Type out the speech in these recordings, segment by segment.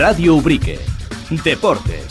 Radio Ubrique. Deportes.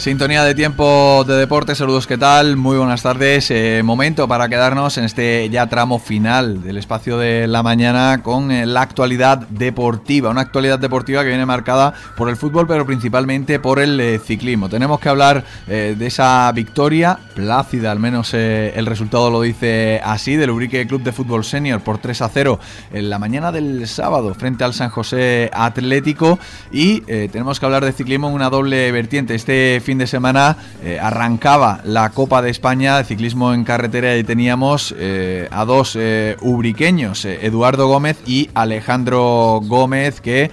Sintonía de tiempo de deporte, saludos, ¿qué tal? Muy buenas tardes. Eh, momento para quedarnos en este ya tramo final del espacio de la mañana con eh, la actualidad deportiva. Una actualidad deportiva que viene marcada por el fútbol, pero principalmente por el eh, ciclismo. Tenemos que hablar de esa victoria, plácida, al menos el resultado lo dice así, del Ubrique Club de Fútbol Senior por 3 a 0 en la mañana del sábado frente al San José Atlético. Y tenemos que hablar de ciclismo en una doble vertiente. Este fin de semana eh, arrancaba la Copa de España de ciclismo en carretera y teníamos eh, a dos eh, ubriqueños, Eduardo Gómez y Alejandro Gómez, que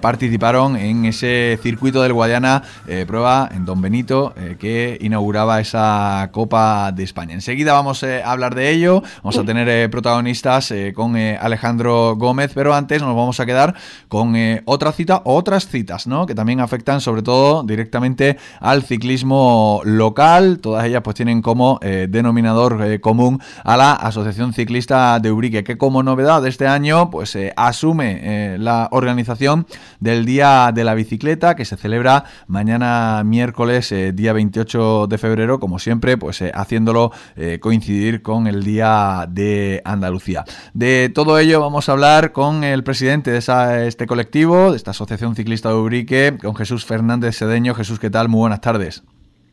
participaron en ese circuito del Guadiana, prueba en Don Benito, que inauguraba esa Copa de España. Enseguida vamos a hablar de ello, vamos a tener protagonistas con Alejandro Gómez, pero antes nos vamos a quedar con otra cita, otras citas, ¿no? Que también afectan sobre todo directamente al ciclismo local. Todas ellas pues tienen como eh, denominador eh, común a la Asociación Ciclista de Ubrique, que como novedad de este año pues eh, asume la organización del Día de la Bicicleta, que se celebra mañana miércoles, día 28 de febrero, como siempre, pues haciéndolo coincidir con el Día de Andalucía. De todo ello vamos a hablar con el presidente de este colectivo, de esta Asociación Ciclista de Ubrique, con Jesús Fernández Sedeño. Jesús, ¿qué tal? Muy buenas tardes.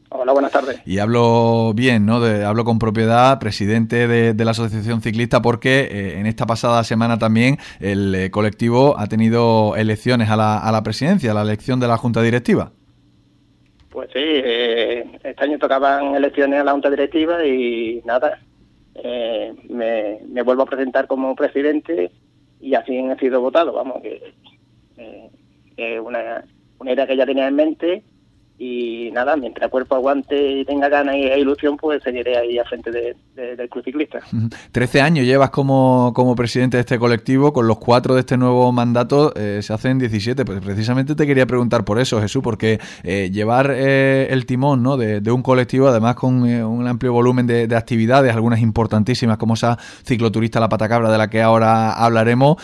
Hola, buenas tardes. Y hablo bien, ¿no? hablo con propiedad, presidente de, la Asociación Ciclista, porque eh, en esta pasada semana también el eh, colectivo ha tenido elecciones a la, a la presidencia, a la elección de la Junta Directiva. Pues sí, eh, este año tocaban elecciones a la Junta Directiva y nada, me, me, vuelvo a presentar como presidente y así he sido votado, vamos, que es una, una idea que ya tenía en mente y nada, mientras cuerpo aguante y tenga ganas y ilusión, pues seguiré ahí a frente de, del club ciclista. Trece años llevas como, como presidente de este colectivo, con los cuatro de este nuevo mandato eh, se hacen 17. Pues precisamente te quería preguntar por eso, Jesús, porque eh, llevar eh, el timón ¿no? de, un colectivo, además con un amplio volumen de, actividades, algunas importantísimas, como esa cicloturista La Patacabra de la que ahora hablaremos,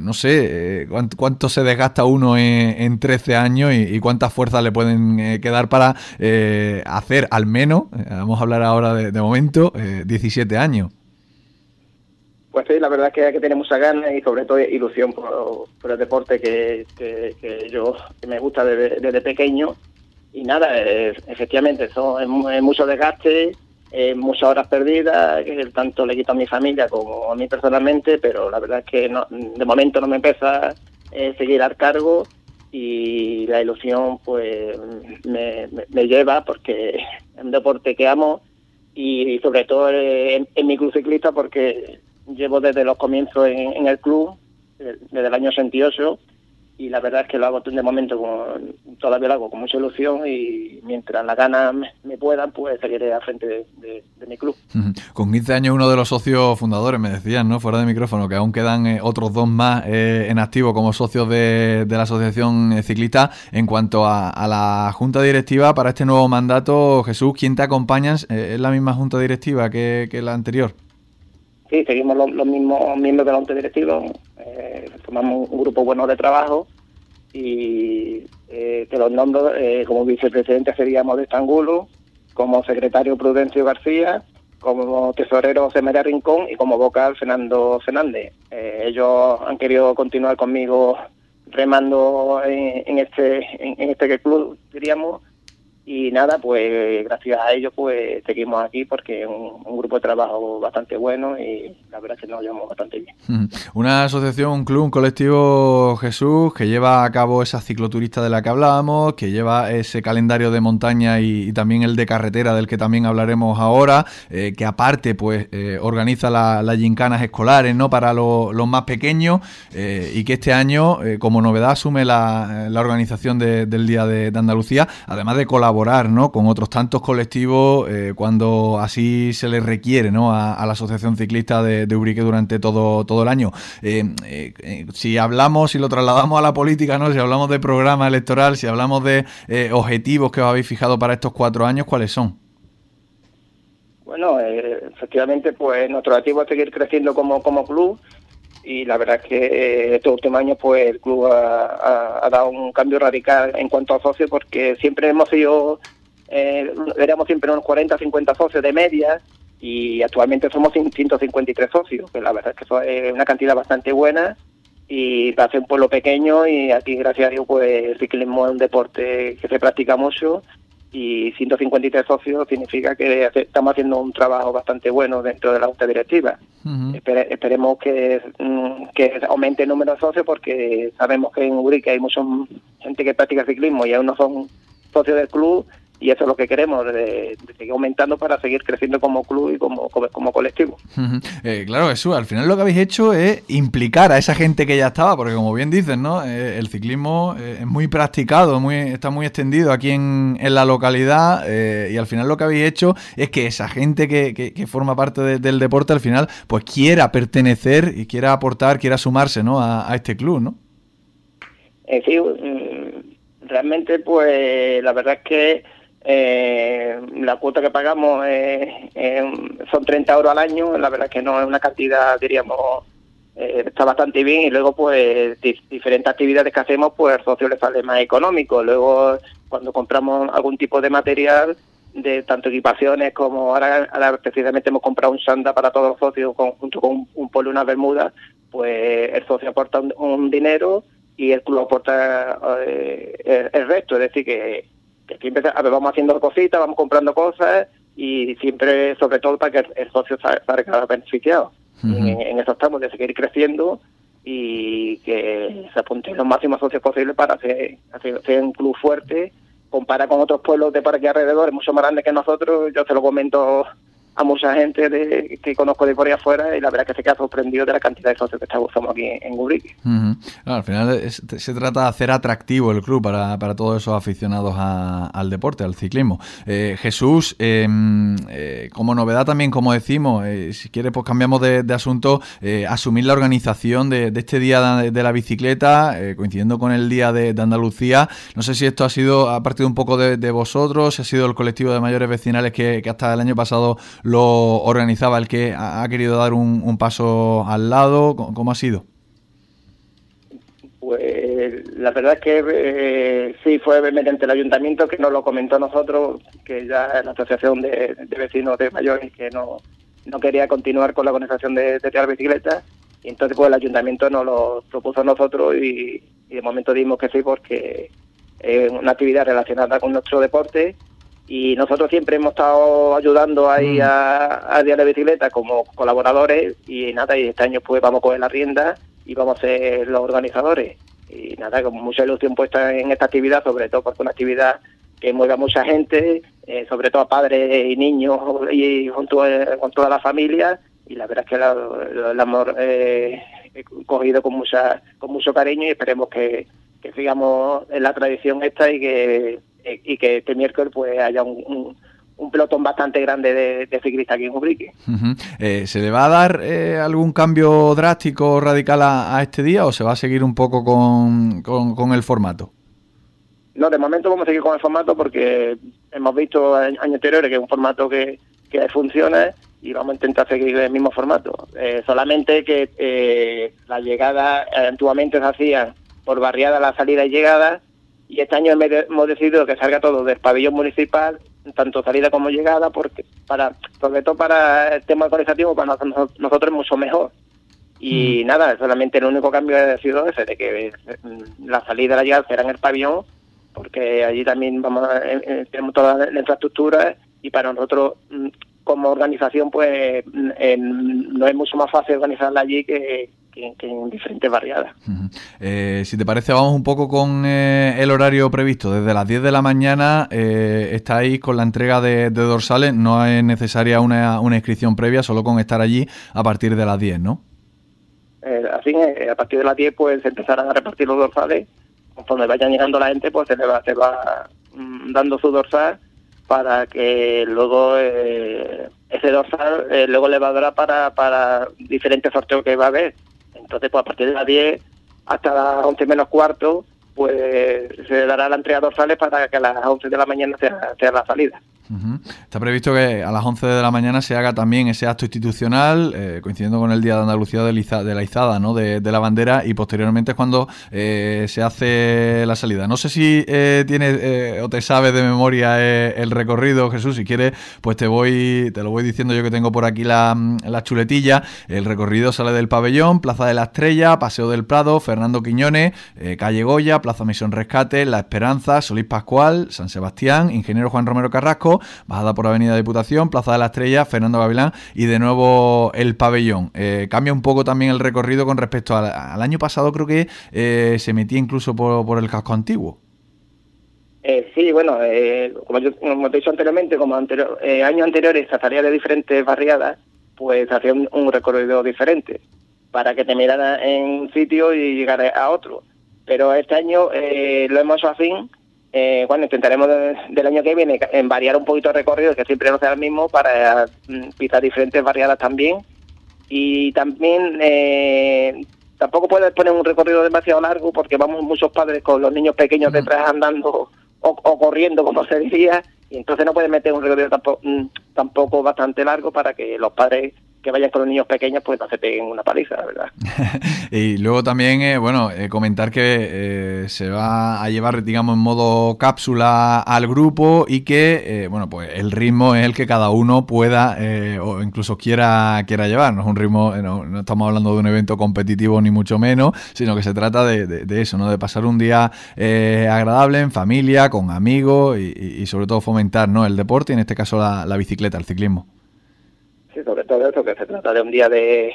no sé cuánto, se desgasta uno en, 13 años y cuántas fuerzas le pueden quedar para eh, hacer al menos, eh, vamos a hablar ahora de, momento, 17 eh, años. Pues sí, la verdad es que que tener mucha ganas y sobre todo ilusión por, el deporte que, yo me gusta desde, pequeño. Y nada, efectivamente, eso es, mucho desgaste, muchas horas perdidas, que tanto le quito a mi familia como a mí personalmente, pero la verdad es que no, de momento no me empieza a seguir al cargo y la ilusión pues me, lleva porque es un deporte que amo y, sobre todo en, mi club ciclista porque llevo desde los comienzos en, el club, desde el año 68 y la verdad es que lo hago de momento con, todavía lo hago con mucha ilusión y mientras las ganas me, puedan pues seguiré al frente de, mi club. Con 15 años uno de los socios fundadores me decían, ¿no? Fuera de micrófono, que aún quedan eh, otros dos más eh, en activo como socios de, la asociación eh, ciclista. En cuanto a, la junta directiva para este nuevo mandato, Jesús, ¿quién te acompaña? ¿Es la misma junta directiva que, que la anterior? Sí, seguimos los, mismos miembros de la Junta Directiva, eh, formamos un grupo bueno de trabajo y eh, te los nombro, eh, como vicepresidente seríamos de Estangulo, como secretario Prudencio García, como tesorero José Rincón y como vocal Fernando Fernández. Eh, ellos han querido continuar conmigo remando en, este en este club, diríamos, y nada, pues gracias a ellos pues seguimos aquí porque es un, grupo de trabajo bastante bueno y la verdad es que nos llevamos bastante bien. Una asociación, un club, un colectivo Jesús que lleva a cabo esa cicloturista de la que hablábamos, que lleva ese calendario de montaña y, también el de carretera del que también hablaremos ahora, eh, que aparte pues eh, organiza las gincanas escolares no para los más pequeños eh, y que este año como novedad asume la, organización del Día de Andalucía, además de colaborar ¿no? con otros tantos colectivos eh, cuando así se les requiere ¿no? a, la Asociación Ciclista de, Ubrique durante todo, todo el año. Eh, eh, si hablamos, si lo trasladamos a la política, ¿no? si hablamos de programa electoral, si hablamos de objetivos que os habéis fijado para estos cuatro años, ¿cuáles son? Bueno, efectivamente, pues nuestro objetivo es seguir creciendo como, como club y la verdad es que estos últimos años pues el club ha, dado un cambio radical en cuanto a socios porque siempre hemos sido, eh, éramos siempre unos 40 50 socios de media y actualmente somos 153 socios, que la verdad es que es una cantidad bastante buena y para ser un pueblo pequeño y aquí gracias a Dios pues el ciclismo es un deporte que se practica mucho y 153 socios significa que estamos haciendo un trabajo bastante bueno dentro de la junta directiva. esperemos que, mm, que aumente el número de socios porque sabemos que en Urique hay mucha gente que practica ciclismo y aún no son socios del club y eso es lo que queremos, de, seguir aumentando para seguir creciendo como club y como, como, colectivo. Eh, claro, eso, al final lo que habéis hecho es implicar a esa gente que ya estaba, porque como bien dices, ¿no? Eh, el ciclismo eh, es muy practicado, muy, está muy extendido aquí en, la localidad y al final lo que habéis hecho es que esa gente que, forma parte del deporte al final pues quiera pertenecer y quiera aportar, quiera sumarse ¿no? a, a este club, ¿no? sí, mm, realmente pues la verdad es que eh, la cuota que pagamos son 30 euros al año, la verdad que no es una cantidad, diríamos, eh, está bastante bien y luego pues diferentes actividades que hacemos pues al socio le sale más económico. Luego cuando compramos algún tipo de material, de tanto equipaciones como ahora, precisamente hemos comprado un sanda para todos los socios junto con un, polo y una bermuda, pues el socio aporta un, dinero y el club aporta eh, el resto, es decir que que siempre vamos haciendo cositas, vamos comprando cosas y siempre, sobre todo, para que el, socio salga beneficiado. en, eso estamos, de seguir creciendo y que se apunten los máximos socios posibles para hacer, hacer, un club fuerte. Compara con otros pueblos de por aquí alrededor, es mucho más grande que nosotros. Yo se lo comento a mucha gente de, que conozco de por ahí afuera y la verdad que se queda sorprendido de la cantidad de socios que estamos aquí en Ubrique. al final se trata de hacer atractivo el club para, para todos esos aficionados al deporte, al ciclismo. Eh, Jesús, em, eh, como novedad también, como decimos, eh, si quieres pues cambiamos de, asunto, asumir la organización de, este día de, la bicicleta, coincidiendo con el día de, Andalucía. No sé si esto ha sido, ha partido un poco de, vosotros, si ha sido el colectivo de mayores vecinales que hasta el año pasado lo organizaba el que ha, querido dar un, paso al lado? ¿Cómo, ha sido? Pues la verdad es que eh, sí fue mediante el ayuntamiento que nos lo comentó a nosotros, que ya la asociación de, vecinos de mayores que no, no quería continuar con la organización de, de bicicletas y entonces pues el ayuntamiento nos lo propuso a nosotros y, y de momento dimos que sí porque es una actividad relacionada con nuestro deporte y nosotros siempre hemos estado ayudando ahí mm. a, a Día de Bicicleta como colaboradores y nada, y este año pues vamos a coger la rienda y vamos a ser los organizadores. Y nada, con mucha ilusión puesta en esta actividad, sobre todo porque es una actividad que mueve a mucha gente, eh, sobre todo a padres y niños y con, con toda la familia. Y la verdad es que el amor eh, cogido con mucha con mucho cariño y esperemos que, que sigamos en la tradición esta y que eh, y que este miércoles pues haya un, un, pelotón bastante grande de, ciclistas aquí en Ubrique. Eh, ¿Se le va a dar eh, algún cambio drástico, radical a, este día o se va a seguir un poco con, con, el formato? No, de momento vamos a seguir con el formato porque hemos visto años anteriores que es un formato que, que funciona y vamos a intentar seguir el mismo formato. solamente que las llegadas antiguamente se hacían por barriada la salida y llegada y este año hemos decidido que salga todo del pabellón municipal, tanto salida como llegada, porque para sobre todo para el tema organizativo para nosotros es mucho mejor. Y mm. nada, solamente el único cambio ha sido ese, de que mm, la salida y la llegada será en el pabellón, porque allí también vamos eh, eh, tenemos toda la infraestructura y para nosotros mm, como organización pues no es mucho más fácil organizarla allí que, en diferentes barriadas. Eh, si te parece, vamos un poco con eh, el horario previsto. Desde las 10 de la mañana eh, estáis con la entrega de, dorsales. No es necesaria una, inscripción previa, solo con estar allí a partir de las 10, ¿no? así, a partir de las 10 pues se empezarán a repartir los dorsales. Conforme vayan llegando la gente, pues se le va, se va mm, dando su dorsal para que luego ese dorsal luego le va a dar para, para diferentes sorteos que va a haber entonces, pues a partir de las 10 hasta las 11 menos cuarto, pues se dará la entrega dorsales para que a las 11 de la mañana sea, sea la salida. Está previsto que a las 11 de la mañana se haga también ese acto institucional, eh, coincidiendo con el Día de Andalucía de, la izada, ¿no? de, la bandera, y posteriormente es cuando eh, se hace la salida. No sé si eh, tiene o te sabes de memoria el recorrido, Jesús. Si quieres, pues te voy, te lo voy diciendo yo que tengo por aquí la, la chuletilla. El recorrido sale del pabellón, Plaza de la Estrella, Paseo del Prado, Fernando Quiñones, Calle Goya, Plaza Misión Rescate, La Esperanza, Solís Pascual, San Sebastián, Ingeniero Juan Romero Carrasco bajada por Avenida Diputación, Plaza de la Estrella, Fernando Gavilán y de nuevo el pabellón. Eh, cambia un poco también el recorrido con respecto al, año pasado, creo que eh, se metía incluso por, el casco antiguo. Eh, sí, bueno, como, yo, como te he dicho anteriormente, como anterior, años anteriores se salía de diferentes barriadas, pues hacía un, recorrido diferente para que te mirara en un sitio y llegara a otro. Pero este año lo hemos hecho así eh, bueno, intentaremos del año que viene en variar un poquito el recorrido, que siempre no sea el mismo, para mm, pisar diferentes variadas también. Y también eh, tampoco puedes poner un recorrido demasiado largo porque vamos muchos padres con los niños pequeños detrás andando o, corriendo, como se diría, y entonces no puedes meter un recorrido tampoco, mm, tampoco bastante largo para que los padres que vayan con los niños pequeños, pues no se peguen una paliza, la verdad. y luego también, eh, bueno, eh, comentar que eh, se va a llevar, digamos, en modo cápsula al grupo y que, bueno, pues el ritmo es el que cada uno pueda o incluso quiera, quiera llevar. No es un ritmo, no, estamos hablando de un evento competitivo ni mucho menos, sino que se trata de, eso, ¿no? De pasar un día agradable en familia, con amigos y, sobre todo fomentar, ¿no? El deporte y en este caso la bicicleta, el ciclismo. Sí, sobre todo eso, que se trata de un día de,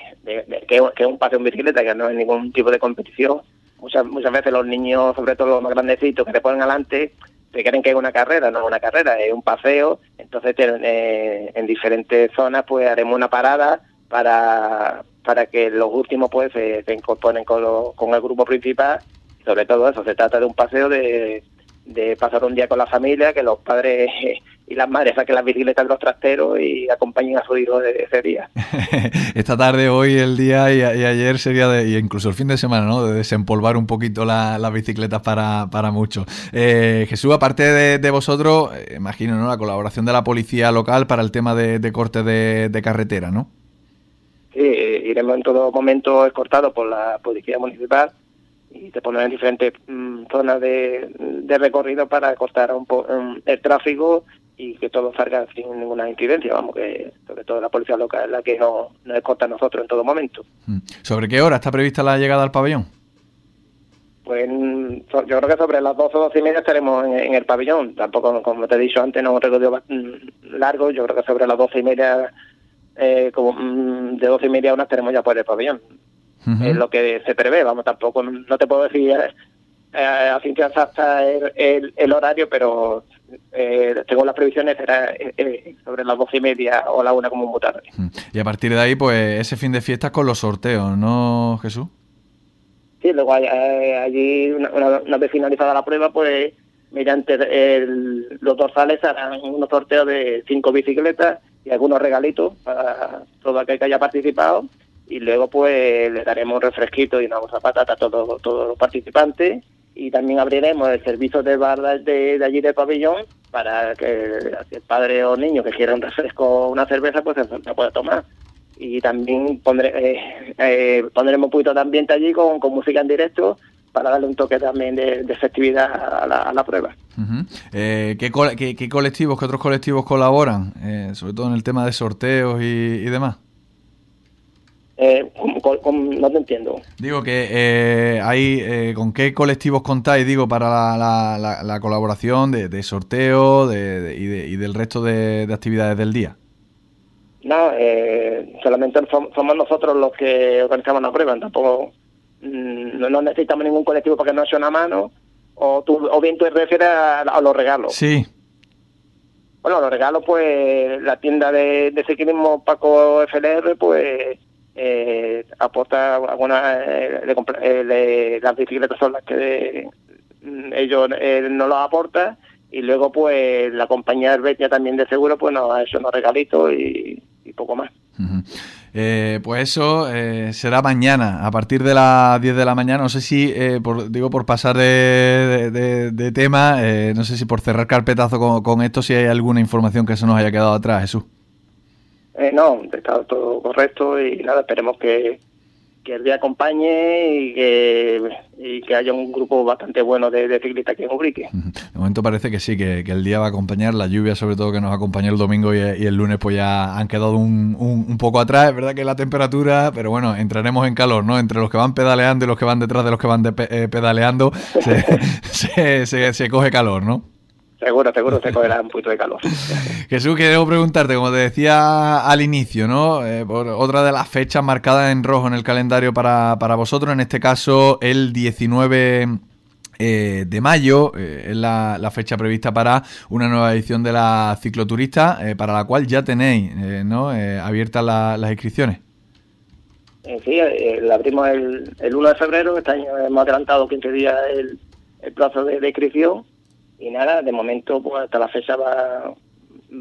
que, es un paseo en bicicleta, que no es ningún tipo de competición. Muchas muchas veces los niños, sobre todo los más grandecitos, que te ponen adelante, se creen que es una carrera, no es una carrera, es un paseo. Entonces, eh, en diferentes zonas, pues haremos una parada para, para que los últimos pues se, incorporen con, con el grupo principal. Sobre todo eso, se trata de un paseo de, de pasar un día con la familia, que los padres y las madres saquen las bicicletas de los trasteros y acompañen a su hijo de ese día. Esta tarde, hoy, el día y, ayer sería, de, y incluso el fin de semana, ¿no? De desempolvar un poquito las bicicletas para, para muchos. Eh, Jesús, aparte de, vosotros, eh, imagino, ¿no? La colaboración de la policía local para el tema de, de corte de, carretera, ¿no? Sí, iremos en todo momento escortados por la policía municipal y te ponen en diferentes mm, zonas de, recorrido para cortar un poco el tráfico y que todo salga sin ninguna incidencia. Vamos, que sobre todo la policía local es la que nos, nos escorta a nosotros en todo momento. Mm. ¿Sobre qué hora está prevista la llegada al pabellón? Pues mm, yo creo que sobre las 12 o 12 y media estaremos en, el pabellón. Tampoco, como te he dicho antes, no es un recorrido largo. Yo creo que sobre las 12 y media, eh, como de 12 y media a una estaremos ya por el pabellón es lo que se prevé. Vamos, tampoco, no te puedo decir eh, a ciencia exacta el, el, horario, pero eh, tengo las previsiones, será eh, sobre las doce y media o la una como un tarde. Y a partir de ahí, pues ese fin de fiesta con los sorteos, ¿no, Jesús? Sí, luego allí, una, vez finalizada la prueba, pues mediante los dorsales harán unos sorteos de cinco bicicletas y algunos regalitos para todo aquel que haya participado y luego pues le daremos un refresquito y una bolsa patata a todos, todos los participantes y también abriremos el servicio de bar de, allí del pabellón para que el padre o niño que quiera un refresco o una cerveza pues se pueda tomar y también pondré, eh, eh, pondremos un poquito de ambiente allí con, música en directo para darle un toque también de, festividad a la, prueba. Eh, ¿qué, colectivos, qué otros colectivos colaboran, sobre todo en el tema de sorteos y demás? Eh, no te entiendo. Digo que eh, hay, eh, ¿con qué colectivos contáis, digo, para la, colaboración de, sorteo de, y, del resto de, actividades del día? No, eh, solamente somos nosotros los que organizamos la prueba, tampoco mm, no necesitamos ningún colectivo para que nos eche una mano, o, tú, o bien tú refieres a, los regalos. Sí. Bueno, los regalos, pues la tienda de, de ciclismo Paco FLR, pues eh, aporta algunas eh, eh, las bicicletas son las que mm, ellos no los aportan y luego pues la compañía Helvetia también de seguro pues nos ha hecho unos regalitos y, poco más. Eh, pues eso eh, será mañana, a partir de las 10 de la mañana. No sé si, eh, por, digo, por pasar de, tema, no sé si por cerrar carpetazo con, con, esto, si hay alguna información que se nos haya quedado atrás, Jesús. No, está todo correcto y nada, esperemos que, que el día acompañe y que, y que haya un grupo bastante bueno de, ciclistas aquí en Ubrique. De momento parece que sí, que, el día va a acompañar, la lluvia sobre todo que nos acompañó el domingo y, el lunes pues ya han quedado un, un, poco atrás, es verdad que la temperatura, pero bueno, entraremos en calor, ¿no? Entre los que van pedaleando y los que van detrás de los que van eh, pedaleando, se, se, se coge calor, ¿no? Seguro, seguro se cogerá un poquito de calor. Jesús, quiero preguntarte, como te decía al inicio, ¿no? Eh, por otra de las fechas marcadas en rojo en el calendario para, para vosotros, en este caso el 19 eh, de mayo eh, es la, fecha prevista para una nueva edición de la cicloturista, para la cual ya tenéis ¿no? abiertas las inscripciones. Sí, la abrimos el, el 1 de febrero, este año hemos adelantado 15 días el, el plazo de inscripción y nada, de momento pues hasta la fecha va,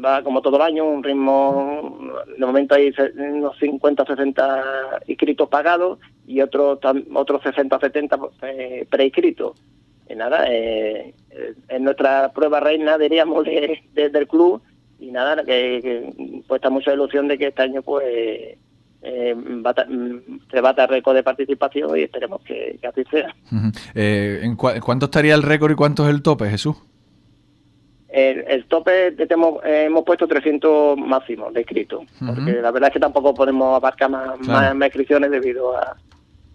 va como todo el año, un ritmo, de momento hay unos 50 60 inscritos pagados y otros otros 60 70 eh, preinscritos. Y nada, eh, eh, es nuestra prueba reina, diríamos, de, del club y nada, que, que puesta mucha ilusión de que este año pues eh, se bata el récord de participación y esperemos que, así sea. eh, ¿en ¿Cuánto estaría el récord y cuánto es el tope, Jesús? El, tope hemos, hemos puesto 300 máximos de inscritos, porque la verdad es que tampoco podemos abarcar más, más, inscripciones debido a,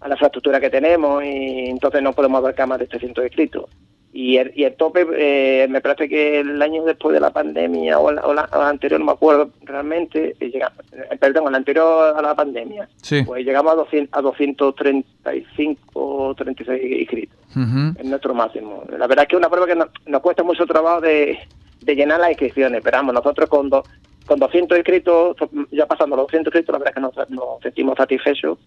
a, la infraestructura que tenemos y entonces no podemos abarcar más de 300 inscritos. Y el, y el tope, eh, me parece que el año después de la pandemia o, la, anterior, no me acuerdo realmente, eh, eh, perdón, el anterior a la pandemia, pues llegamos a, 200, a 235 36 inscritos, en nuestro máximo. La verdad es que es una prueba que nos, cuesta mucho trabajo de, de llenar las inscripciones, pero vamos, nosotros con, con 200 inscritos, ya pasando los 200 inscritos, la verdad es que nos, nos sentimos satisfechos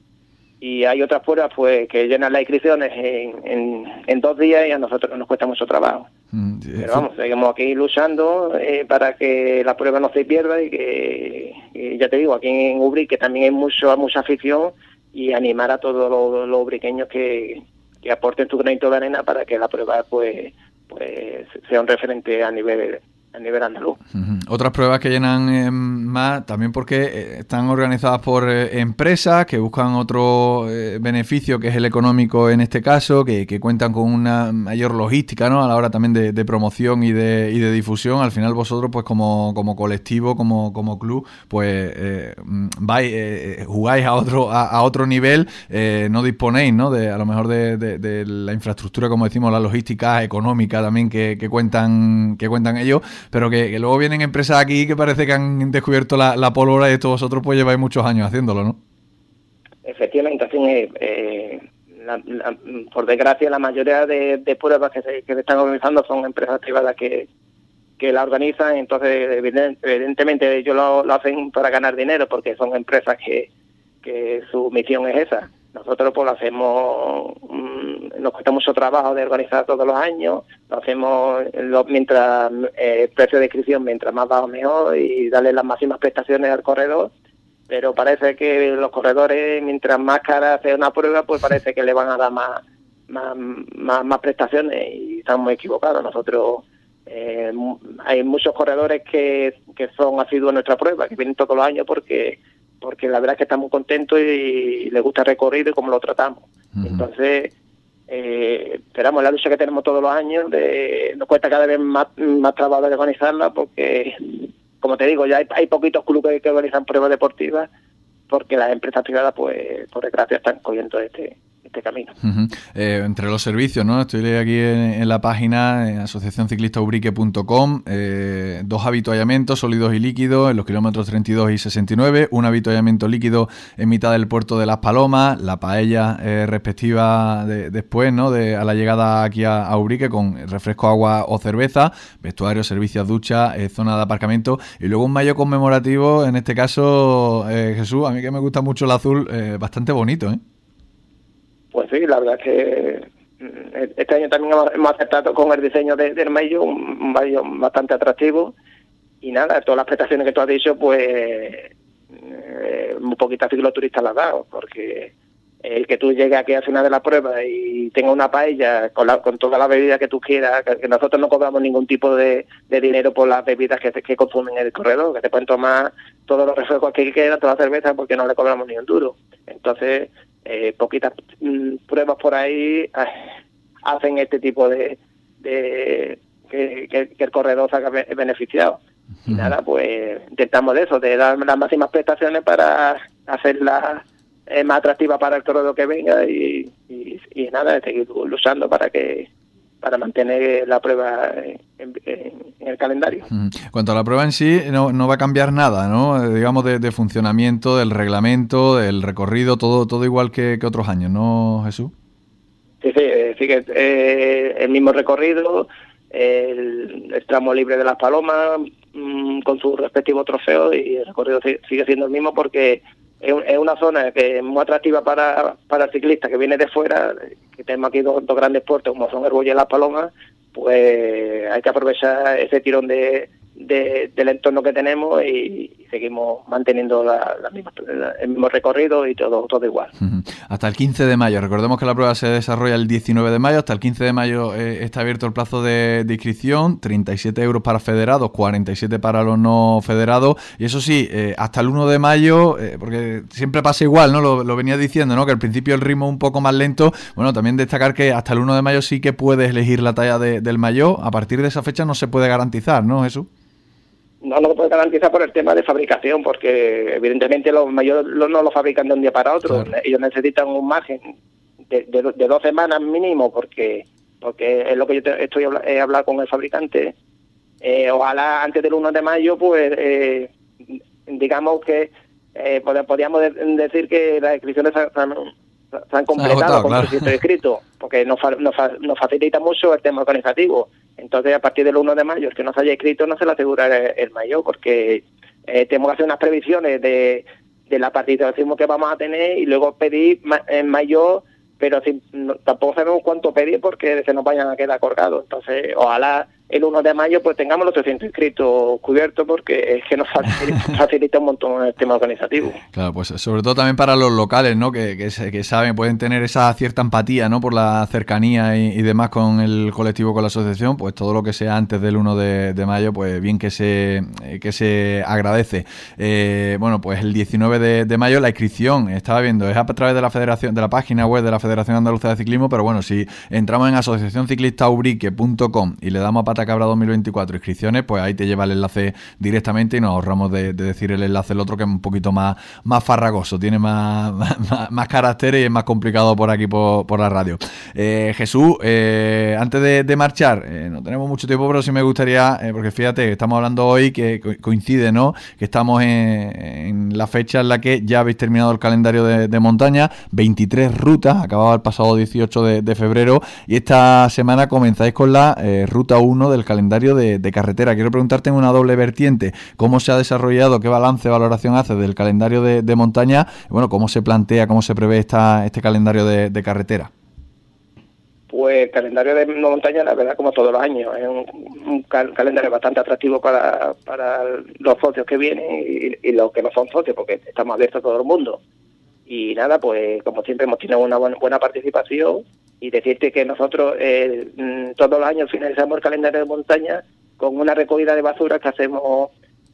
y hay otras pruebas pues que llenan las inscripciones en, en, dos días y a nosotros nos cuesta mucho trabajo. Mm, Pero vamos, seguimos aquí luchando eh, para que la prueba no se pierda y que, ya te digo, aquí en Ubri que también hay mucho, mucha afición y animar a todos los, los ubriqueños que, que aporten su granito de arena para que la prueba pues, pues sea un referente a nivel a nivel andaluz. Otras pruebas que llenan eh, más, también porque eh, están organizadas por eh, empresas que buscan otro beneficio, que es el económico en este caso, que, cuentan con una mayor logística ¿no? a la hora también de, promoción y de, y de, difusión. Al final vosotros, pues como, como colectivo, como, como club, pues vais, jugáis a otro, a, otro nivel, no disponéis ¿no? de a lo mejor de, la infraestructura, como decimos, la logística económica también que, que cuentan, que cuentan ellos pero que, luego vienen empresas aquí que parece que han descubierto la, la pólvora y esto vosotros pues lleváis muchos años haciéndolo, ¿no? Efectivamente, así eh, por desgracia, la mayoría de, pruebas que se, están organizando son empresas privadas que, la organizan, entonces evidentemente ellos lo, lo, hacen para ganar dinero porque son empresas que, que su misión es esa. Nosotros pues lo hacemos, mm, nos cuesta mucho trabajo de organizar todos los años, lo hacemos mientras eh, el precio de inscripción mientras más bajo mejor y darle las máximas prestaciones al corredor, pero parece que los corredores mientras más cara sea una prueba pues parece que le van a dar más, más, más, prestaciones y estamos equivocados. Nosotros eh, hay muchos corredores que, que son asiduos a nuestra prueba, que vienen todos los años porque porque la verdad es que estamos contentos y, le gusta el recorrido y cómo lo tratamos. Entonces, eh, esperamos la lucha que tenemos todos los años, de, nos cuesta cada vez más, más trabajo de organizarla porque, como te digo, ya hay, hay poquitos clubes que organizan pruebas deportivas porque las empresas privadas, pues, por desgracia, están cogiendo este, este camino. Eh, entre los servicios, ¿no? Estoy aquí en, la página en asociacionciclistaubrique.com, eh, dos habituallamientos sólidos y líquidos en los kilómetros 32 y 69, un habituallamiento líquido en mitad del puerto de Las Palomas, la paella eh, respectiva después, ¿no? De, a la llegada aquí a, Ubrique con refresco, agua o cerveza, vestuario, servicios, ducha, zona de aparcamiento y luego un mayo conmemorativo, en este caso, Jesús, a mí que me gusta mucho el azul, bastante bonito, ¿eh? Pues sí, la verdad es que mm, este año también hemos aceptado con el diseño del mayo, un mayo bastante atractivo. Y nada, todas las prestaciones que tú has dicho, pues eh, muy poquitas cicloturistas las dado, porque el que tú llegues aquí al final de la prueba y tengas una paella con, con toda la bebida que tú quieras, que, nosotros no cobramos ningún tipo de, dinero por las bebidas que, que consumen en el corredor, que te pueden tomar todos los refrescos que quieras, toda la cerveza, porque no le cobramos ni un duro. Entonces, eh, poquitas mm, pruebas por ahí ah, hacen este tipo de, de que, el corredor salga beneficiado. Y nada, pues intentamos de eso, de dar las máximas prestaciones para hacerla es más atractiva para el corredor que venga y, y, nada, seguir luchando para que para mantener la prueba en, el calendario. En cuanto a la prueba en sí, no, no va a cambiar nada, ¿no? Eh, digamos, de, funcionamiento, del reglamento, del recorrido, todo todo igual que, otros años, ¿no, Jesús? Sí, sí, eh, sigue eh, el mismo recorrido, el, tramo libre de las palomas, mm, con su respectivo trofeo y el recorrido sigue siendo el mismo porque es, una zona que es muy atractiva para, para el ciclista que viene de fuera, que tenemos aquí dos, grandes puertos como son el y Las Palomas, pues hay que aprovechar ese tirón de, del entorno que tenemos y, seguimos manteniendo el mismo recorrido y todo, todo igual. Hasta el 15 de mayo, recordemos que la prueba se desarrolla el 19 de mayo, hasta el 15 de mayo eh, está abierto el plazo de, inscripción, 37 euros para federados, 47 para los no federados, y eso sí, eh, hasta el 1 de mayo, eh, porque siempre pasa igual, ¿no? Lo, venía diciendo, ¿no? Que al principio el ritmo un poco más lento, bueno, también destacar que hasta el 1 de mayo sí que puedes elegir la talla del mayo, a partir de esa fecha no se puede garantizar, ¿no, Jesús? No lo puedo garantizar por el tema de fabricación, porque evidentemente los mayores no lo fabrican de un día para otro. Ellos necesitan un margen de, dos semanas mínimo, porque porque es lo que yo estoy he hablado con el fabricante. Eh, ojalá antes del 1 de mayo, pues eh, digamos que eh, podríamos decir que las inscripciones se han, completado con el claro. escrito, porque nos, nos, nos facilita mucho el tema organizativo entonces, a partir del 1 de mayo, el que no se haya inscrito no se le asegura el, mayo, porque eh, tenemos que hacer unas previsiones de, de la participación que vamos a tener y luego pedir en mayo, pero sin, tampoco sabemos cuánto pedir porque se nos vayan a quedar colgados. Entonces, ojalá el 1 de mayo pues tengamos los 300 inscritos cubiertos porque es que nos facilita, un montón el tema organizativo. Claro, pues sobre todo también para los locales, ¿no? Que, que, saben, pueden tener esa cierta empatía, ¿no? Por la cercanía y, demás con el colectivo, con la asociación, pues todo lo que sea antes del 1 de, mayo, pues bien que se, eh, que se agradece. Eh, bueno, pues el 19 de, mayo la inscripción, estaba viendo, es a través de la federación, de la página web de la Federación Andaluza de Ciclismo, pero bueno, si entramos en asociacionciclistaubrique.com y le damos a Cabra 2024 inscripciones, pues ahí te lleva el enlace directamente y nos ahorramos de, decir el enlace el otro que es un poquito más, más farragoso, tiene más, más, caracteres y es más complicado por aquí por, la radio. Eh, Jesús, eh, antes de, marchar, eh, no tenemos mucho tiempo, pero sí me gustaría, porque fíjate, estamos hablando hoy que coincide, ¿no? Que estamos en, la fecha en la que ya habéis terminado el calendario de, montaña, 23 rutas, acababa el pasado 18 de, de, febrero, y esta semana comenzáis con la ruta 1 del calendario de, carretera. Quiero preguntarte en una doble vertiente, ¿cómo se ha desarrollado, qué balance, valoración hace del calendario de, montaña? bueno, ¿cómo se plantea, cómo se prevé esta, este calendario de, carretera? Pues el calendario de montaña, la verdad, como todos los años, es un, calendario bastante atractivo para, para los socios que vienen y, los que no son socios, porque estamos abiertos a todo el mundo. Y nada, pues como siempre hemos tenido una buena participación y decirte que nosotros eh, mm, todos los años finalizamos el calendario de montaña con una recogida de basura que hacemos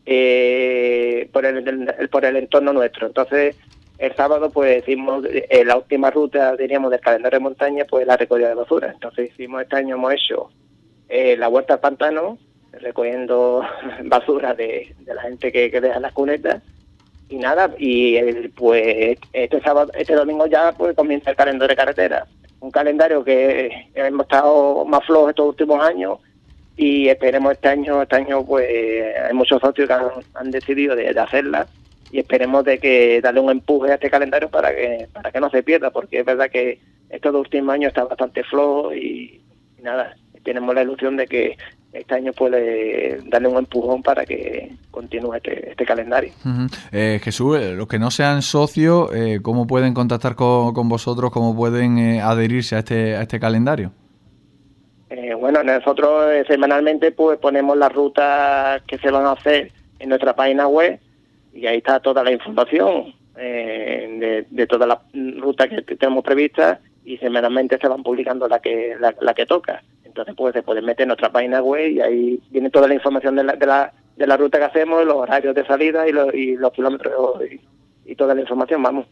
eh, por, el, por el entorno nuestro. Entonces, el sábado pues hicimos eh, la última ruta, diríamos, del calendario de montaña, pues la recogida de basura. Entonces hicimos este año, hemos hecho la vuelta al pantano, recogiendo basura de, la gente que, que deja las cunetas y nada, y pues este sábado, este domingo ya pues comienza el calendario de carretera. Un calendario que hemos estado más flojos estos últimos años y esperemos este año, este año pues hay muchos socios que han, decidido de, hacerla y esperemos de que darle un empuje a este calendario para que para que no se pierda porque es verdad que estos últimos años está bastante flojo y nada, tenemos la ilusión de que este año puede darle un empujón para que continúe este, este calendario. Eh, Jesús, eh, los que no sean socios, eh, ¿cómo pueden contactar con, vosotros? ¿Cómo pueden adherirse a este, a este calendario? bueno, nosotros semanalmente pues ponemos las rutas que se van a hacer en nuestra página web y ahí está toda la información eh, de, toda la ruta que, tenemos prevista y semanalmente se van publicando la que la, que toca. Entonces, pues se pueden meter en nuestra página web y ahí viene toda la información de la, de la, de la ruta que hacemos, los horarios de salida y, los, y los kilómetros y, toda la información, vamos.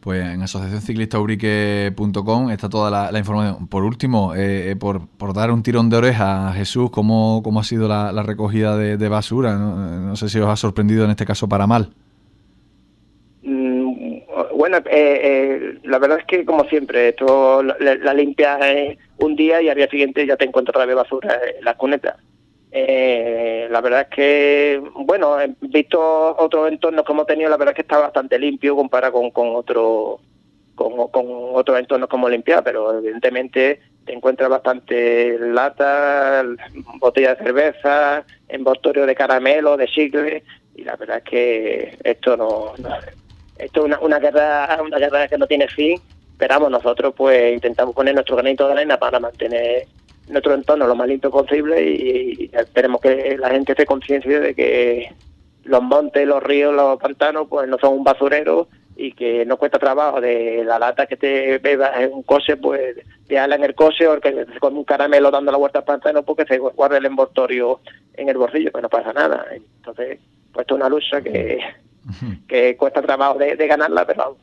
Pues en asociacionciclistaurique.com está toda la, información. Por último, eh, eh, por, por, dar un tirón de oreja a Jesús, ¿cómo, cómo ha sido la, recogida de, basura? ¿No? sé si os ha sorprendido en este caso para mal. Bueno, eh, eh, la verdad es que como siempre, esto la, limpia un día y al día siguiente ya te encuentras otra vez basura en la cuneta. Eh, la verdad es que, bueno, visto otros entornos que hemos tenido, la verdad es que está bastante limpio comparado con, con otro con, otros entornos como limpiar, pero evidentemente te encuentras bastante lata, botellas de cerveza, envoltorio de caramelo, de chicle, y la verdad es que esto no esto es una, una guerra una guerra que no tiene fin pero nosotros pues intentamos poner nuestro granito de arena para mantener nuestro entorno lo más limpio posible y, esperemos que la gente esté consciente de que los montes, los ríos, los pantanos pues no son un basurero y que no cuesta trabajo de la lata que te bebas en un coche, pues dejarla en el coche o que con un caramelo dando la vuelta al pantano porque se guarda el envoltorio en el bolsillo, pues no pasa nada. Entonces, pues es una lucha que que cuesta trabajo de, ganarla, pero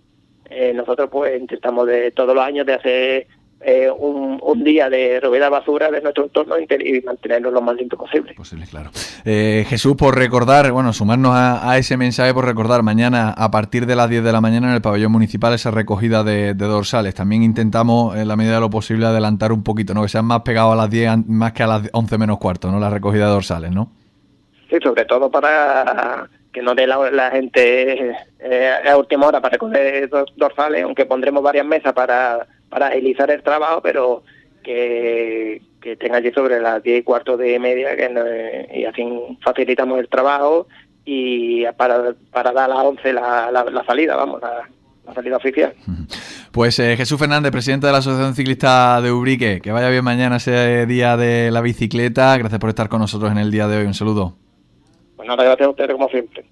eh, nosotros pues intentamos de todos los años de hacer eh, un, día de robar basura de nuestro entorno y, mantenerlo lo más limpio posible. Posible, claro. Eh, Jesús, por recordar, bueno, sumarnos a, ese mensaje, por recordar, mañana a partir de las 10 de la mañana en el pabellón municipal esa recogida de, dorsales. También intentamos, en la medida de lo posible, adelantar un poquito, ¿no? Que sean más pegados a las 10 más que a las 11 menos cuarto, ¿no? La recogida de dorsales, ¿no? Sí, sobre todo para que no dé la, gente eh, a última hora para recoger dorsales, aunque pondremos varias mesas para, para agilizar el trabajo, pero que, que tenga allí sobre las 10 y cuarto de media que y así facilitamos el trabajo y para, para dar a las 11 la, la, salida, vamos, la, salida oficial. Pues eh, Jesús Fernández, presidente de la Asociación Ciclista de Ubrique, que vaya bien mañana ese día de la bicicleta. Gracias por estar con nosotros en el día de hoy. Un saludo. Pues nada, gracias a ustedes como siempre.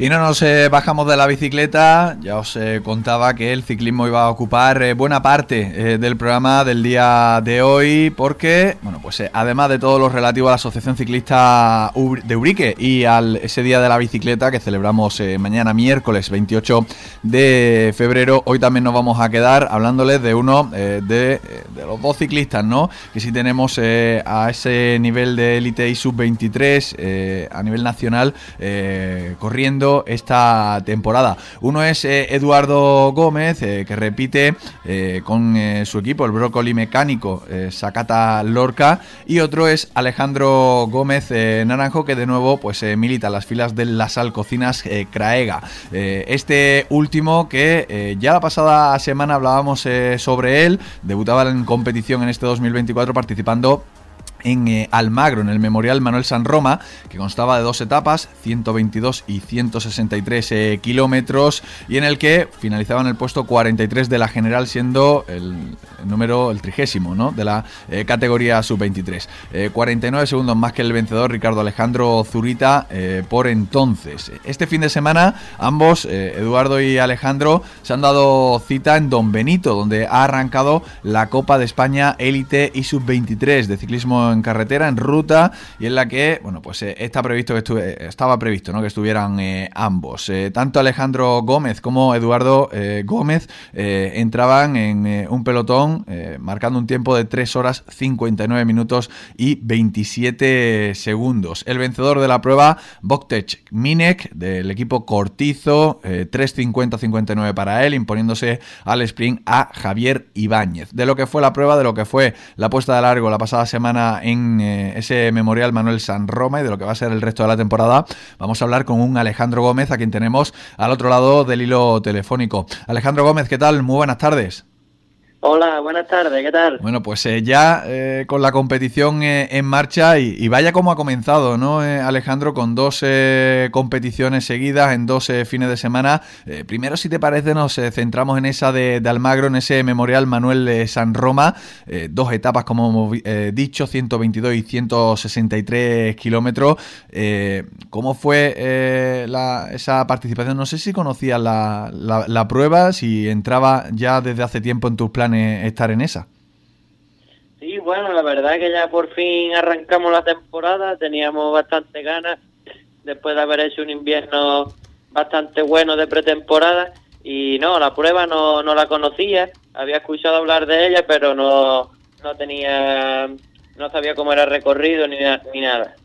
Y no nos eh, bajamos de la bicicleta, ya os eh, contaba que el ciclismo iba a ocupar eh, buena parte del programa del día de hoy, porque, bueno, pues además de todo lo relativo a la Asociación Ciclista de Urique y al ese día de la bicicleta que celebramos mañana miércoles 28 de febrero, hoy también nos vamos a quedar hablándoles de uno de, de, los dos ciclistas, ¿no? Que si tenemos a ese nivel de élite y sub-23 a nivel nacional corriendo esta temporada. Uno es eh, Eduardo Gómez, eh, que repite eh, con su equipo, el Brócoli Mecánico Sacata Lorca, y otro es Alejandro Gómez Naranjo, que de nuevo pues milita en las filas de las Alcocinas Craega. este último que ya la pasada semana hablábamos sobre él, debutaba en competición en este 2024 participando en eh, Almagro, en el Memorial Manuel San Roma, que constaba de dos etapas, 122 y 163 eh, kilómetros, y en el que finalizaba en el puesto 43 de la general, siendo el, número, el trigésimo, ¿no? De la eh, categoría sub-23. 49 segundos más que el vencedor Ricardo Alejandro Zurita por entonces. Este fin de semana, ambos, Eduardo y Alejandro, se han dado cita en Don Benito, donde ha arrancado la Copa de España Élite y sub-23 de ciclismo en carretera, en ruta, y en la que, bueno, pues eh, está previsto que estuve, estaba previsto ¿no? que estuvieran eh, ambos. Eh, tanto Alejandro Gómez como Eduardo Gómez entraban en un pelotón marcando un tiempo de 3 horas 59 minutos y 27 segundos. El vencedor de la prueba, Boktech Minek, del equipo Cortizo, 3.50-59 para él, imponiéndose al sprint a Javier Ibáñez. De lo que fue la prueba, de lo que fue la puesta de largo la pasada semana en eh, ese memorial Manuel San Roma y de lo que va a ser el resto de la temporada, vamos a hablar con un Alejandro Gómez, a quien tenemos al otro lado del hilo telefónico. Alejandro Gómez, ¿qué tal? Muy buenas tardes. Hola, buenas tardes, ¿qué tal? Bueno, pues eh, ya eh, con la competición eh, en marcha y, vaya como ha comenzado, ¿no, Alejandro? Con dos competiciones seguidas en dos fines de semana. primero, si te parece, nos centramos en esa de, Almagro, en ese memorial Manuel de San Roma. dos etapas, como hemos dicho, 122 y 163 kilómetros. ¿Cómo fue esa participación? No sé si conocías la, la prueba, si entraba ya desde hace tiempo en tus planes estar en esa. Sí, bueno, la verdad que ya por fin arrancamos la temporada, teníamos bastante ganas después de haber hecho un invierno bastante bueno de pretemporada y no, la prueba no, no la conocía, había escuchado hablar de ella, pero no, no tenía, no sabía cómo era el recorrido ni, ni nada.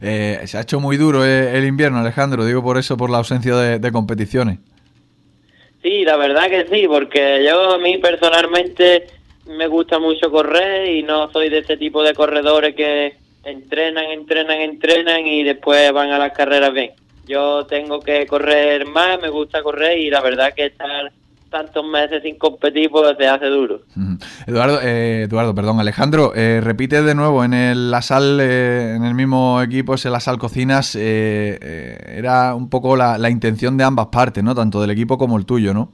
Eh, se ha hecho muy duro eh, el invierno, Alejandro, digo por eso, por la ausencia de competiciones. Sí, la verdad que sí, porque yo a mí personalmente me gusta mucho correr y no soy de ese tipo de corredores que entrenan, entrenan, entrenan y después van a las carreras bien. Yo tengo que correr más, me gusta correr y la verdad que estar tantos meses sin competir pues se hace duro. Eduardo, eh, Eduardo, perdón, Alejandro, eh, repite de nuevo en el Lasal, eh, en el mismo equipo, ese Lasal Cocinas, era un poco la, la, intención de ambas partes, ¿no? Tanto del equipo como el tuyo, ¿no?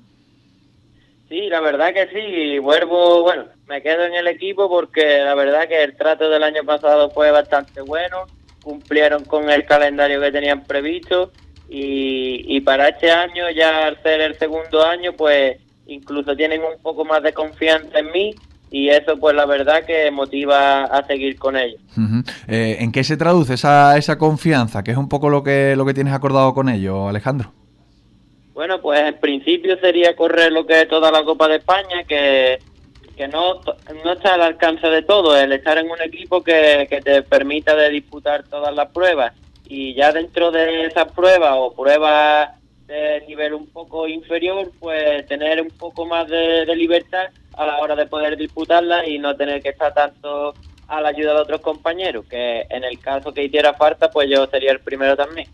Sí, la verdad que sí, vuelvo, bueno, me quedo en el equipo porque la verdad que el trato del año pasado fue bastante bueno, cumplieron con el calendario que tenían previsto y, para este año, ya al ser el segundo año, pues incluso tienen un poco más de confianza en mí y eso pues la verdad que motiva a seguir con ellos. Eh, ¿En qué se traduce esa, esa confianza? ¿Qué es un poco lo que, lo que tienes acordado con ellos, Alejandro? Bueno, pues en principio sería correr lo que es toda la Copa de España, que, que no, no está al alcance de todo, el estar en un equipo que, que te permita de disputar todas las pruebas y ya dentro de esas pruebas o pruebas de nivel un poco inferior, pues tener un poco más de, libertad a la hora de poder disputarla y no tener que estar tanto a la ayuda de otros compañeros, que en el caso que hiciera falta, pues yo sería el primero también.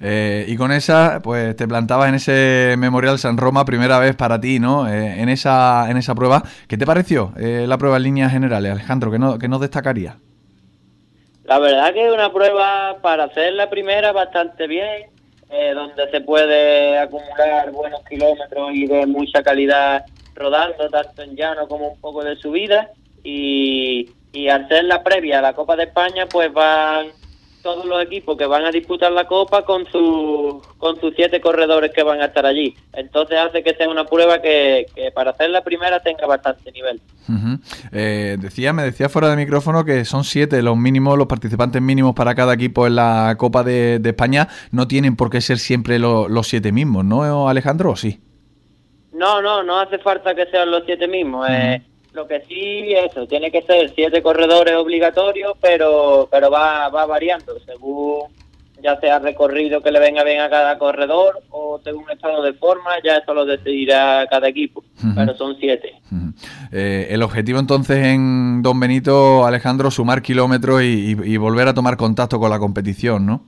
Eh, y con esa, pues te plantabas en ese Memorial San Roma, primera vez para ti, ¿no? Eh, en, esa, en esa prueba. ¿Qué te pareció eh, la prueba en líneas generales, Alejandro? ¿Qué, no, qué nos destacaría? La verdad que es una prueba para hacer la primera bastante bien, eh, donde se puede acumular buenos kilómetros y de mucha calidad rodando, tanto en llano como un poco de subida. Y, y al ser la previa a la Copa de España, pues van todos los equipos que van a disputar la Copa con, su, con sus siete corredores que van a estar allí. Entonces hace que sea una prueba que, para hacer la primera tenga bastante nivel. Eh, decía, me decía fuera de micrófono que son siete los mínimos, los participantes mínimos para cada equipo en la Copa de, España. No tienen por qué ser siempre los siete mismos, ¿no, Alejandro? ¿O sí? No, no, no hace falta que sean los siete mismos. Lo que sí, eso, tiene que ser siete corredores obligatorios, pero, pero va, va variando según ya sea recorrido que le venga bien a cada corredor o según estado de forma, ya eso lo decidirá cada equipo, pero son siete. Eh, el objetivo entonces en Don Benito, Alejandro, sumar kilómetros y, y, volver a tomar contacto con la competición, ¿no?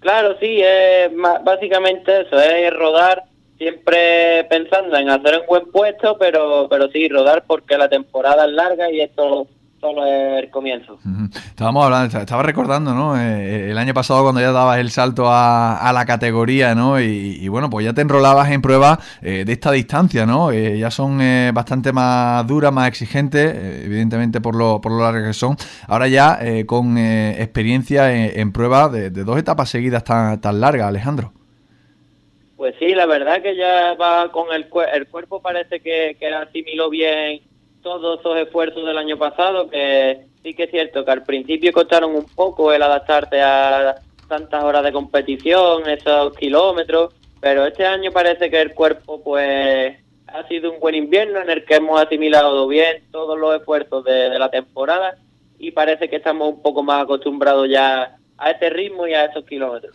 Claro, sí, es básicamente eso, es rodar siempre pensando en hacer un buen puesto, pero, pero sí, rodar porque la temporada es larga y esto solo es el comienzo. Estábamos hablando, estaba recordando, ¿no? Eh, eh, el año pasado cuando ya dabas el salto a, la categoría, ¿no? Y, bueno, pues ya te enrolabas en pruebas eh, de esta distancia, ¿no? ya son bastante más duras, más exigentes, evidentemente por lo, por lo largas que son. Ahora ya con experiencia en, pruebas de, dos etapas seguidas tan, tan largas, Alejandro. Sí, la verdad que ya va con el, el cuerpo, parece que, que asimiló bien todos esos esfuerzos del año pasado, que sí que es cierto que al principio costaron un poco el adaptarte a tantas horas de competición, esos kilómetros, pero este año parece que el cuerpo pues ha sido un buen invierno en el que hemos asimilado bien todos los esfuerzos de la temporada y parece que estamos un poco más acostumbrados ya a ese ritmo y a esos kilómetros.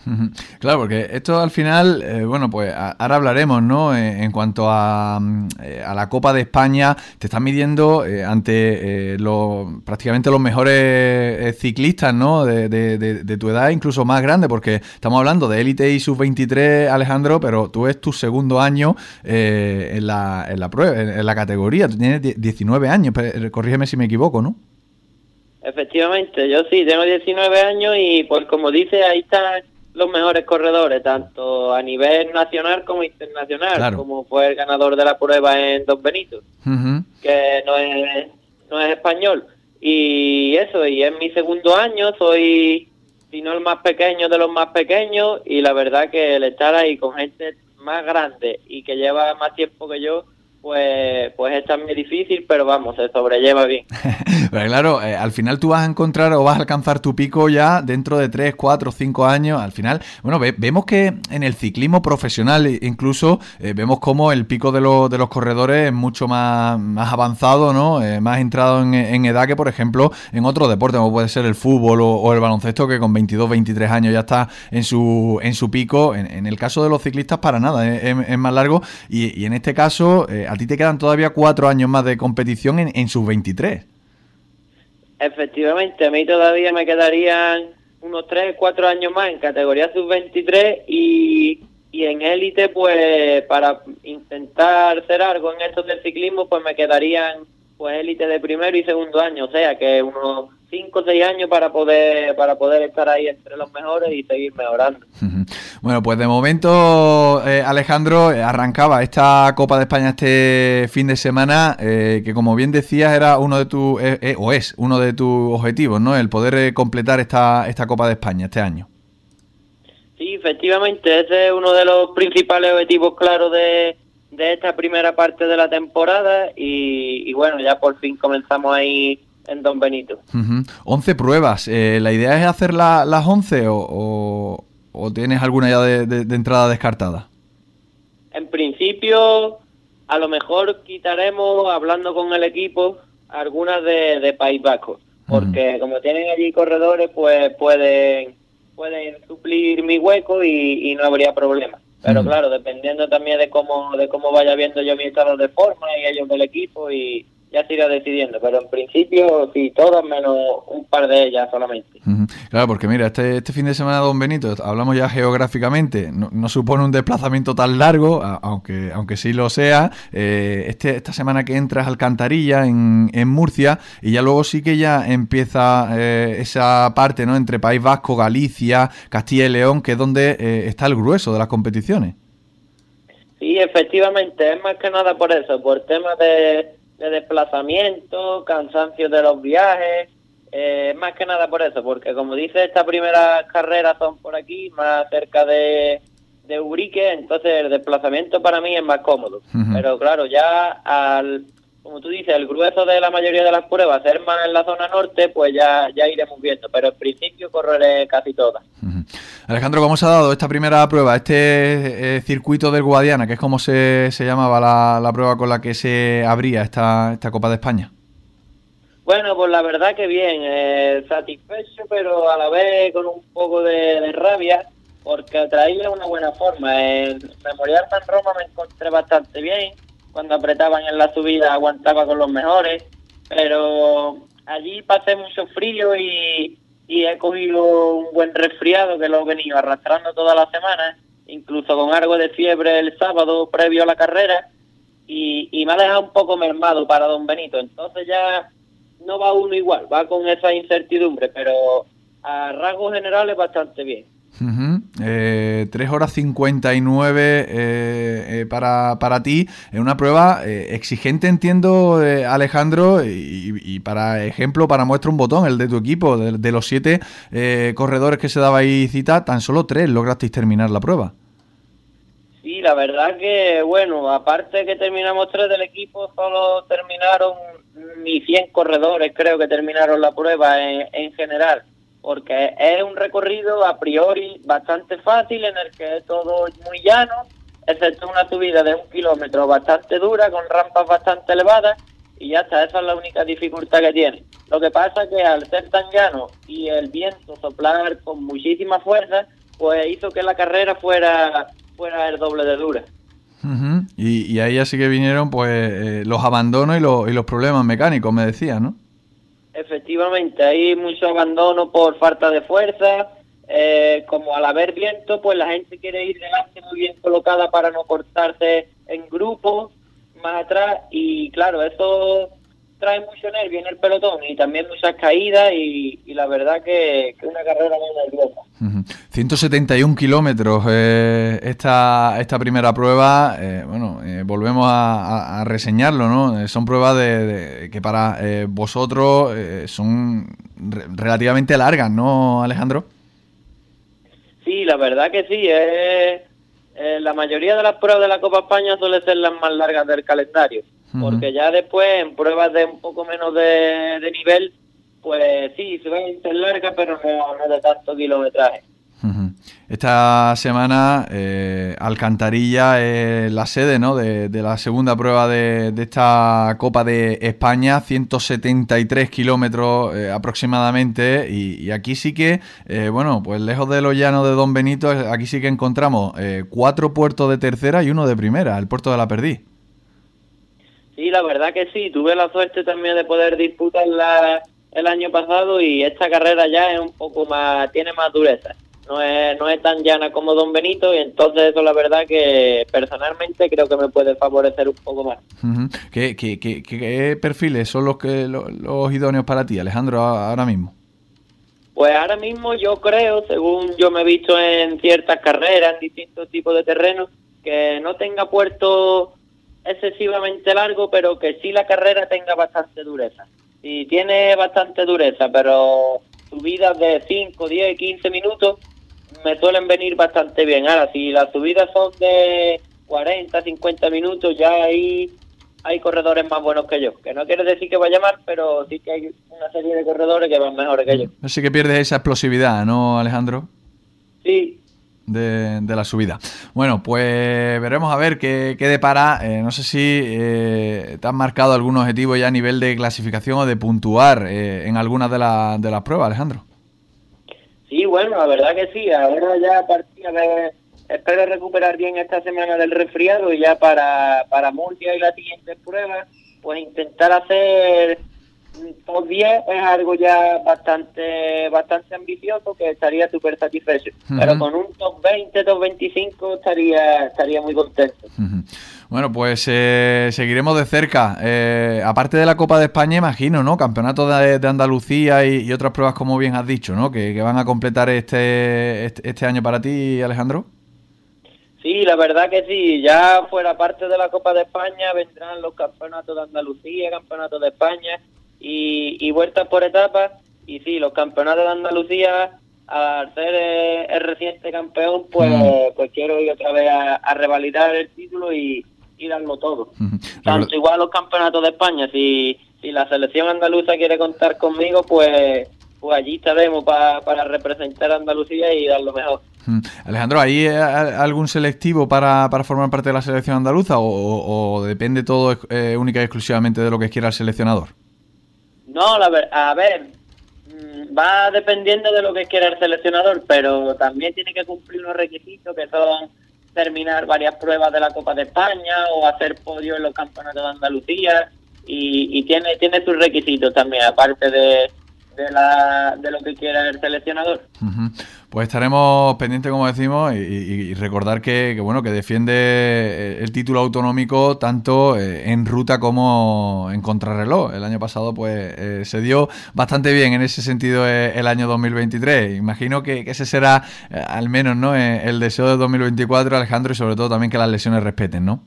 Claro, porque esto al final, eh, bueno, pues ahora hablaremos, ¿no? Eh, en cuanto a, mm, eh, a, la Copa de España, te están midiendo ante los, prácticamente los mejores ciclistas, ¿no? De, de, tu edad, incluso más grande, porque estamos hablando de élite y sub-23, Alejandro, pero tú es tu segundo año en, la, en la prueba, en, la categoría, tú tienes 19 años, corrígeme si me equivoco, ¿no? Efectivamente, yo sí, tengo 19 años y pues como dice, ahí están los mejores corredores, tanto a nivel nacional como internacional, como fue el ganador de la prueba en Don Benito, que no es, no es español. Y eso, y es mi segundo año, soy, si no el más pequeño de los más pequeños, y la verdad que el estar ahí con gente más grande y que lleva más tiempo que yo, pues, pues es también difícil, pero vamos, se sobrelleva bien. pero claro, eh, al final tú vas a encontrar o vas a alcanzar tu pico ya dentro de 3, 4, 5 años. Al final, bueno, vemos que en el ciclismo profesional incluso eh, vemos como el pico de, de los corredores es mucho más, más avanzado, ¿no? Eh, más entrado en, edad que, por ejemplo, en otro deporte, como puede ser el fútbol o, el baloncesto, que con 22, 23 años ya está en su, en su pico. En, el caso de los ciclistas, para nada, es, más largo. Y, y en este caso a ti te quedan todavía cuatro años más de competición en, en sus 23. Efectivamente, a mí todavía me quedarían unos tres, cuatro años más en categoría sub-23 y, y en élite, pues para intentar hacer algo en esto del ciclismo, pues me quedarían pues élite de primero y segundo año, o sea que unos 5 o 6 años para poder para poder estar ahí entre los mejores y seguir mejorando. Bueno, pues de momento, eh, Alejandro, eh, arrancaba esta Copa de España este fin de semana, eh, que como bien decías era uno de tus, o es uno de tus objetivos, ¿no? El poder completar esta, esta Copa de España este año. Sí, efectivamente, ese es uno de los principales objetivos claros de, de esta primera parte de la temporada y, y bueno, ya por fin comenzamos ahí en Don Benito. 11 pruebas. Eh, ¿La idea es hacer las 11 o, o, tienes alguna ya de, entrada descartada? En principio, a lo mejor quitaremos, hablando con el equipo, algunas de, de País Vasco. Porque como tienen allí corredores, pues pueden, pueden suplir mi hueco y, no habría problema. Pero claro, dependiendo también de cómo, de cómo vaya viendo yo mi estado de forma y ellos del equipo y, ya se irá decidiendo, pero en principio sí, todas menos un par de ellas solamente. Claro, porque mira, este, este fin de semana, don Benito, hablamos ya geográficamente, no, supone un desplazamiento tan largo, aunque, aunque sí lo sea. Eh, este, esta semana que entras Alcantarilla en, en Murcia y ya luego sí que ya empieza eh, esa parte ¿no? entre País Vasco, Galicia, Castilla y León, que es donde eh, está el grueso de las competiciones. Sí, efectivamente, es más que nada por eso, por temas de de desplazamiento, cansancio de los viajes, eh, más que nada por eso, porque como dice, estas primeras carreras son por aquí, más cerca de, de Ubrique, entonces el desplazamiento para mí es más cómodo. Pero claro, ya al, como tú dices, el grueso de la mayoría de las pruebas, ser más en la zona norte, pues ya, ya iremos viendo, pero en principio correré casi todas. Alejandro, ¿cómo se ha dado esta primera prueba, este eh, circuito del Guadiana, que es como se, se llamaba la, prueba con la que se abría esta, esta Copa de España? Bueno, pues la verdad que bien, eh, satisfecho, pero a la vez con un poco de, rabia, porque traía una buena forma. En Memorial San Roma me encontré bastante bien, cuando apretaban en la subida aguantaba con los mejores, pero allí pasé mucho frío y, y he cogido un buen resfriado que lo he venido arrastrando toda la semana, incluso con algo de fiebre el sábado previo a la carrera, y, y me ha dejado un poco mermado para don Benito. Entonces ya no va uno igual, va con esa incertidumbre, pero a rasgos generales bastante bien. Eh, 3 horas 59 eh, eh, para, para ti. En una prueba eh, exigente, entiendo, Alejandro, y, para ejemplo, para muestra un botón, el de tu equipo, de, los siete corredores que se daba ahí cita, tan solo tres lograsteis terminar la prueba. Sí, la verdad que, bueno, aparte que terminamos tres del equipo, solo terminaron ni 100 corredores, creo que terminaron la prueba en general porque es un recorrido a priori bastante fácil en el que es todo muy llano, excepto una subida de un kilómetro bastante dura con rampas bastante elevadas y ya está, esa es la única dificultad que tiene. Lo que pasa es que al ser tan llano y el viento soplar con muchísima fuerza, pues hizo que la carrera fuera, fuera el doble de dura. y, ahí así que vinieron pues eh, los abandonos y los, y los problemas mecánicos, me decía, ¿no? Efectivamente, hay mucho abandono por falta de fuerza, eh, como al haber viento, pues la gente quiere ir delante muy bien colocada para no cortarse en grupos más atrás. Y claro, eso trae mucho nervio en el pelotón y también muchas caídas y, la verdad que, que una carrera muy nerviosa. 171 kilómetros eh, esta, esta primera prueba, eh, bueno, eh, volvemos a, reseñarlo, ¿no? Son pruebas de, que para vosotros son relativamente largas, ¿no, Alejandro? Sí, la verdad que sí, la mayoría de las pruebas de la Copa España suelen ser las más largas del calendario porque ya después en pruebas de un poco menos de, nivel, pues sí, se van a ser largas, pero no, de tanto kilometraje. Esta semana eh, Alcantarilla es la sede ¿no? de, la segunda prueba de, esta Copa de España, 173 kilómetros eh, aproximadamente, y, aquí sí que, eh, bueno, pues lejos de los llanos de Don Benito, aquí sí que encontramos cuatro puertos de tercera y uno de primera, el puerto de la Perdiz. Sí, la verdad que sí. Tuve la suerte también de poder disputarla el año pasado y esta carrera ya es un poco más, tiene más dureza. No es, no es tan llana como Don Benito y entonces eso la verdad que personalmente creo que me puede favorecer un poco más. ¿Qué, qué, qué, perfiles son los, que, los, los idóneos para ti, Alejandro, ahora mismo? Pues ahora mismo yo creo, según yo me he visto en ciertas carreras, en distintos tipos de terrenos, que no tenga puerto excesivamente largo, pero que sí la carrera tenga bastante dureza. Si tiene bastante dureza, pero subidas de 5, 10, 15 minutos me suelen venir bastante bien. Ahora, si las subidas son de 40, 50 minutos, ya ahí hay corredores más buenos que yo. Que no quiere decir que vaya mal, pero sí que hay una serie de corredores que van mejores que yo. Así que pierdes esa explosividad, ¿no, Alejandro? Sí, de, la subida. Bueno, pues veremos a ver qué, qué depara. Eh, no sé si eh, te has marcado algún objetivo ya a nivel de clasificación o de puntuar eh, en algunas de, de las pruebas, Alejandro. Sí, bueno, la verdad que sí. Ahora ya a partir de... Espero recuperar bien esta semana del resfriado y ya para, para Murcia y la siguiente prueba, pues intentar hacer top 10 es algo ya bastante bastante ambicioso que estaría súper satisfecho. Pero con un top 20, top 25 estaría, estaría muy contento. Bueno, pues eh, seguiremos de cerca. Eh, aparte de la Copa de España, imagino, ¿no? Campeonato de, Andalucía y, otras pruebas, como bien has dicho, ¿no? Que, van a completar este, este, este año para ti, Alejandro. Sí, la verdad que sí. Ya fuera parte de la Copa de España vendrán los campeonatos de Andalucía, campeonatos de España y, y vueltas por etapas. Y sí, los campeonatos de Andalucía, al ser eh, el reciente campeón, pues, mm. pues quiero ir otra vez a, revalidar el título y, y darlo todo. Tanto igual los campeonatos de España, si, si la selección andaluza quiere contar conmigo, pues pues allí estaremos para representar a Andalucía y dar lo mejor. Alejandro, ¿hay eh, algún selectivo para, para formar parte de la selección andaluza o, depende todo eh, única y exclusivamente de lo que quiera el seleccionador? No, la a ver, mm, va dependiendo de lo que quiera el seleccionador, pero también tiene que cumplir unos requisitos que son terminar varias pruebas de la Copa de España o hacer podio en los campeonatos de Andalucía y, y tiene tiene sus requisitos también, aparte de, de, la, de lo que quiera el seleccionador. Pues estaremos pendientes, como decimos, y, recordar que, bueno que defiende eh, el título autonómico tanto eh, en ruta como en contrarreloj. El año pasado, pues eh, se dio bastante bien en ese sentido el año 2023. Imagino que, ese será al menos no el deseo de 2024, Alejandro, y sobre todo también que las lesiones respeten, ¿no?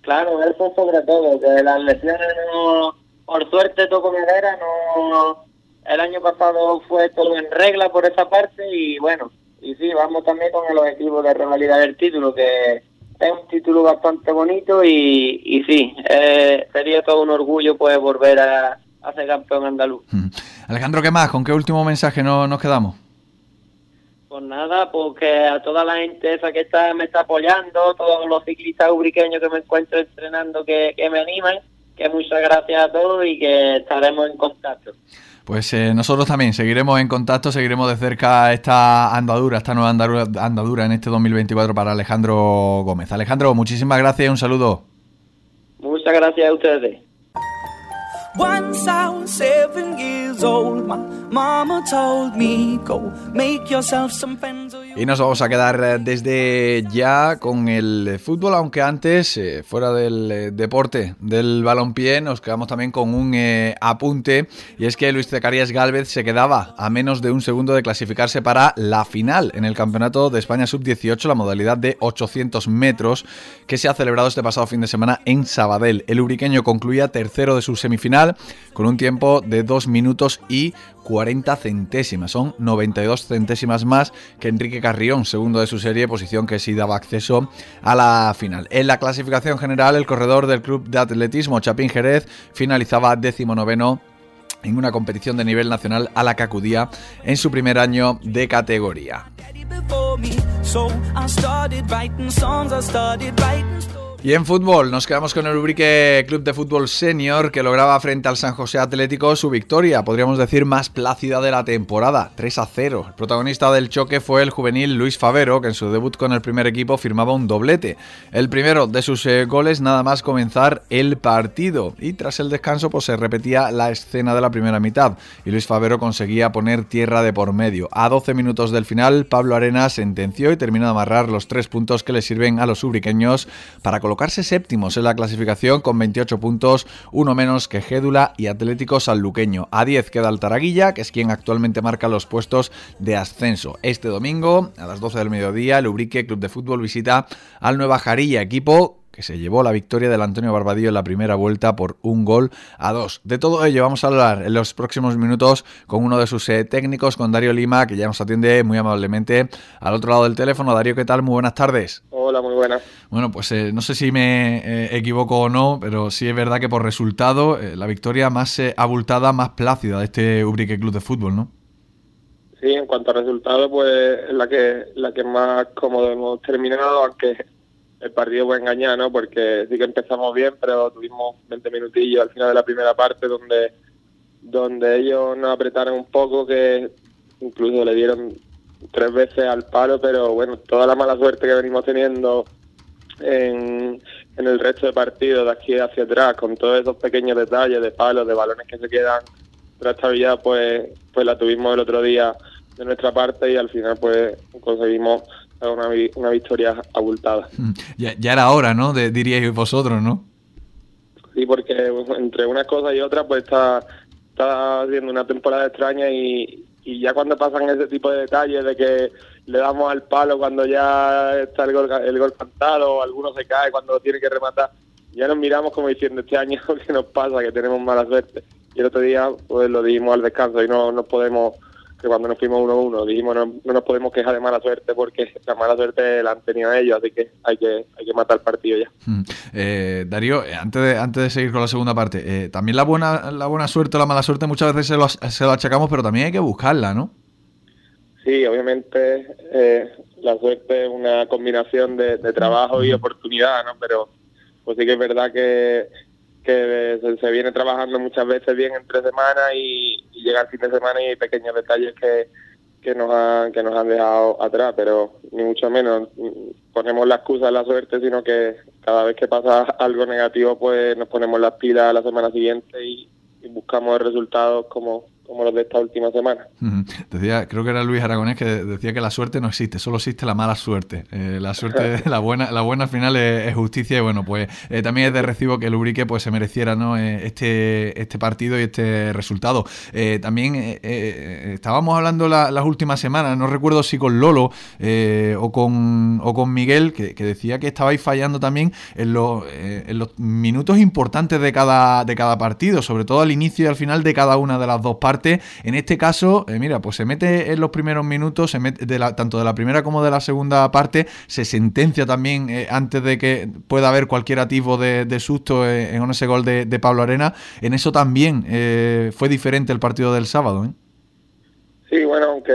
Claro, eso sobre todo, que las lesiones no, por suerte toco madera, no el año pasado fue todo en regla por esa parte y bueno, y sí, vamos también con el objetivo de revalidar el título, que es un título bastante bonito y, y sí, eh, sería todo un orgullo pues volver a, ser campeón andaluz. Mm. Alejandro, ¿qué más? ¿Con qué último mensaje no, nos quedamos? Pues nada, porque a toda la gente esa que está me está apoyando, todos los ciclistas ubriqueños que me encuentro entrenando que, que me animan, que muchas gracias a todos y que estaremos en contacto. Pues eh, nosotros también seguiremos en contacto, seguiremos de cerca esta andadura, esta nueva andadura, andadura en este 2024 para Alejandro Gómez. Alejandro, muchísimas gracias y un saludo. Muchas gracias a ustedes. Y nos vamos a quedar eh, desde ya con el fútbol, aunque antes, eh, fuera del eh, deporte del balompié, nos quedamos también con un apunte, y es que Luis Zacarías Galvez se quedaba a menos de un segundo de clasificarse para la final en el Campeonato de España Sub-18, la modalidad de 800 metros, que se ha celebrado este pasado fin de semana en Sabadell. El uriqueño concluía tercero de su semifinal con un tiempo de 2 minutos y 40 centésimas. Son 92 centésimas más que Enrique Carrión, segundo de su serie, posición que sí daba acceso a la final. En la clasificación general, el corredor del Club de Atletismo Chapín Jerez finalizaba noveno en una competición de nivel nacional a la que acudía en su primer año de categoría. Y en fútbol, nos quedamos con el Ubrique Club de Fútbol Senior que lograba frente al San José Atlético su victoria, podríamos decir más plácida de la temporada, 3 a 0. El protagonista del choque fue el juvenil Luis Favero, que en su debut con el primer equipo firmaba un doblete. El primero de sus eh, goles nada más comenzar el partido y tras el descanso pues se repetía la escena de la primera mitad y Luis Favero conseguía poner tierra de por medio. A 12 minutos del final, Pablo Arena sentenció y terminó de amarrar los tres puntos que le sirven a los ubriqueños para colocarse séptimos en la clasificación con 28 puntos, uno menos que Gédula y Atlético Sanluqueño. A 10 queda el Taraguilla, que es quien actualmente marca los puestos de ascenso. Este domingo, a las 12 del mediodía, el Ubrique Club de Fútbol visita al Nueva Jarilla, equipo que se llevó la victoria del Antonio Barbadillo en la primera vuelta por un gol a dos. De todo ello vamos a hablar en los próximos minutos con uno de sus eh, técnicos, con Darío Lima, que ya nos atiende muy amablemente al otro lado del teléfono. Darío, ¿qué tal? Muy buenas tardes. Hola, muy buenas. Bueno, pues eh, no sé si me eh, equivoco o no, pero sí es verdad que por resultado la victoria más abultada, más plácida de este Ubrique Club de Fútbol, ¿no? Sí, en cuanto a resultado, pues es la que, la que más cómodo hemos terminado, aunque el partido fue engañar, ¿no? Porque sí que empezamos bien, pero tuvimos 20 minutillos al final de la primera parte donde, donde ellos nos apretaron un poco, que incluso le dieron tres veces al palo, pero bueno, toda la mala suerte que venimos teniendo en, en el resto de partidos de aquí hacia atrás, con todos esos pequeños detalles de palos, de balones que se quedan trastabillados, pues, pues la tuvimos el otro día de nuestra parte y al final pues conseguimos una, una victoria abultada. Mm. Ya, ya era hora, ¿no? De, diríais vosotros, ¿no? Sí, porque entre una cosa y otra, pues está, está haciendo una temporada extraña y, y ya cuando pasan ese tipo de detalles de que le damos al palo cuando ya está el gol, el gol cantado, o alguno se cae cuando tiene que rematar, ya nos miramos como diciendo este año que nos pasa, que tenemos mala suerte. Y el otro día pues lo dijimos al descanso y no, no podemos que cuando nos fuimos 1-1 dijimos no, no, nos podemos quejar de mala suerte porque la mala suerte la han tenido ellos, así que hay que, hay que matar el partido ya. Mm. Eh, Darío, eh, antes de, antes de seguir con la segunda parte, eh, también la buena, la buena suerte o la mala suerte muchas veces se lo, se lo achacamos, pero también hay que buscarla, ¿no? Sí, obviamente eh, la suerte es una combinación de, de trabajo y oportunidad, ¿no? Pero pues sí que es verdad que que se, viene trabajando muchas veces bien entre semanas y, llega el fin de semana y hay pequeños detalles que, que nos han que nos han dejado atrás pero ni mucho menos ponemos la excusa de la suerte sino que cada vez que pasa algo negativo pues nos ponemos las pilas la semana siguiente y, y buscamos resultados como como los de esta última semana. Decía, creo que era Luis Aragonés que decía que la suerte no existe, solo existe la mala suerte. Eh, la suerte, la buena, la buena al final es, justicia y bueno, pues eh, también es de recibo que el Ubrique pues se mereciera ¿no? Eh, este, este partido y este resultado. también estábamos hablando las últimas semanas, no recuerdo si con Lolo o, con, o con Miguel, que, decía que estabais fallando también en los, en los minutos importantes de cada, de cada partido, sobre todo al inicio y al final de cada una de las dos partes en este caso, eh, mira, pues se mete en los primeros minutos, se mete de la, tanto de la primera como de la segunda parte, se sentencia también eh, antes de que pueda haber cualquier atisbo de, susto eh, en ese gol de, Pablo Arena. En eso también fue diferente el partido del sábado. Sí, bueno, aunque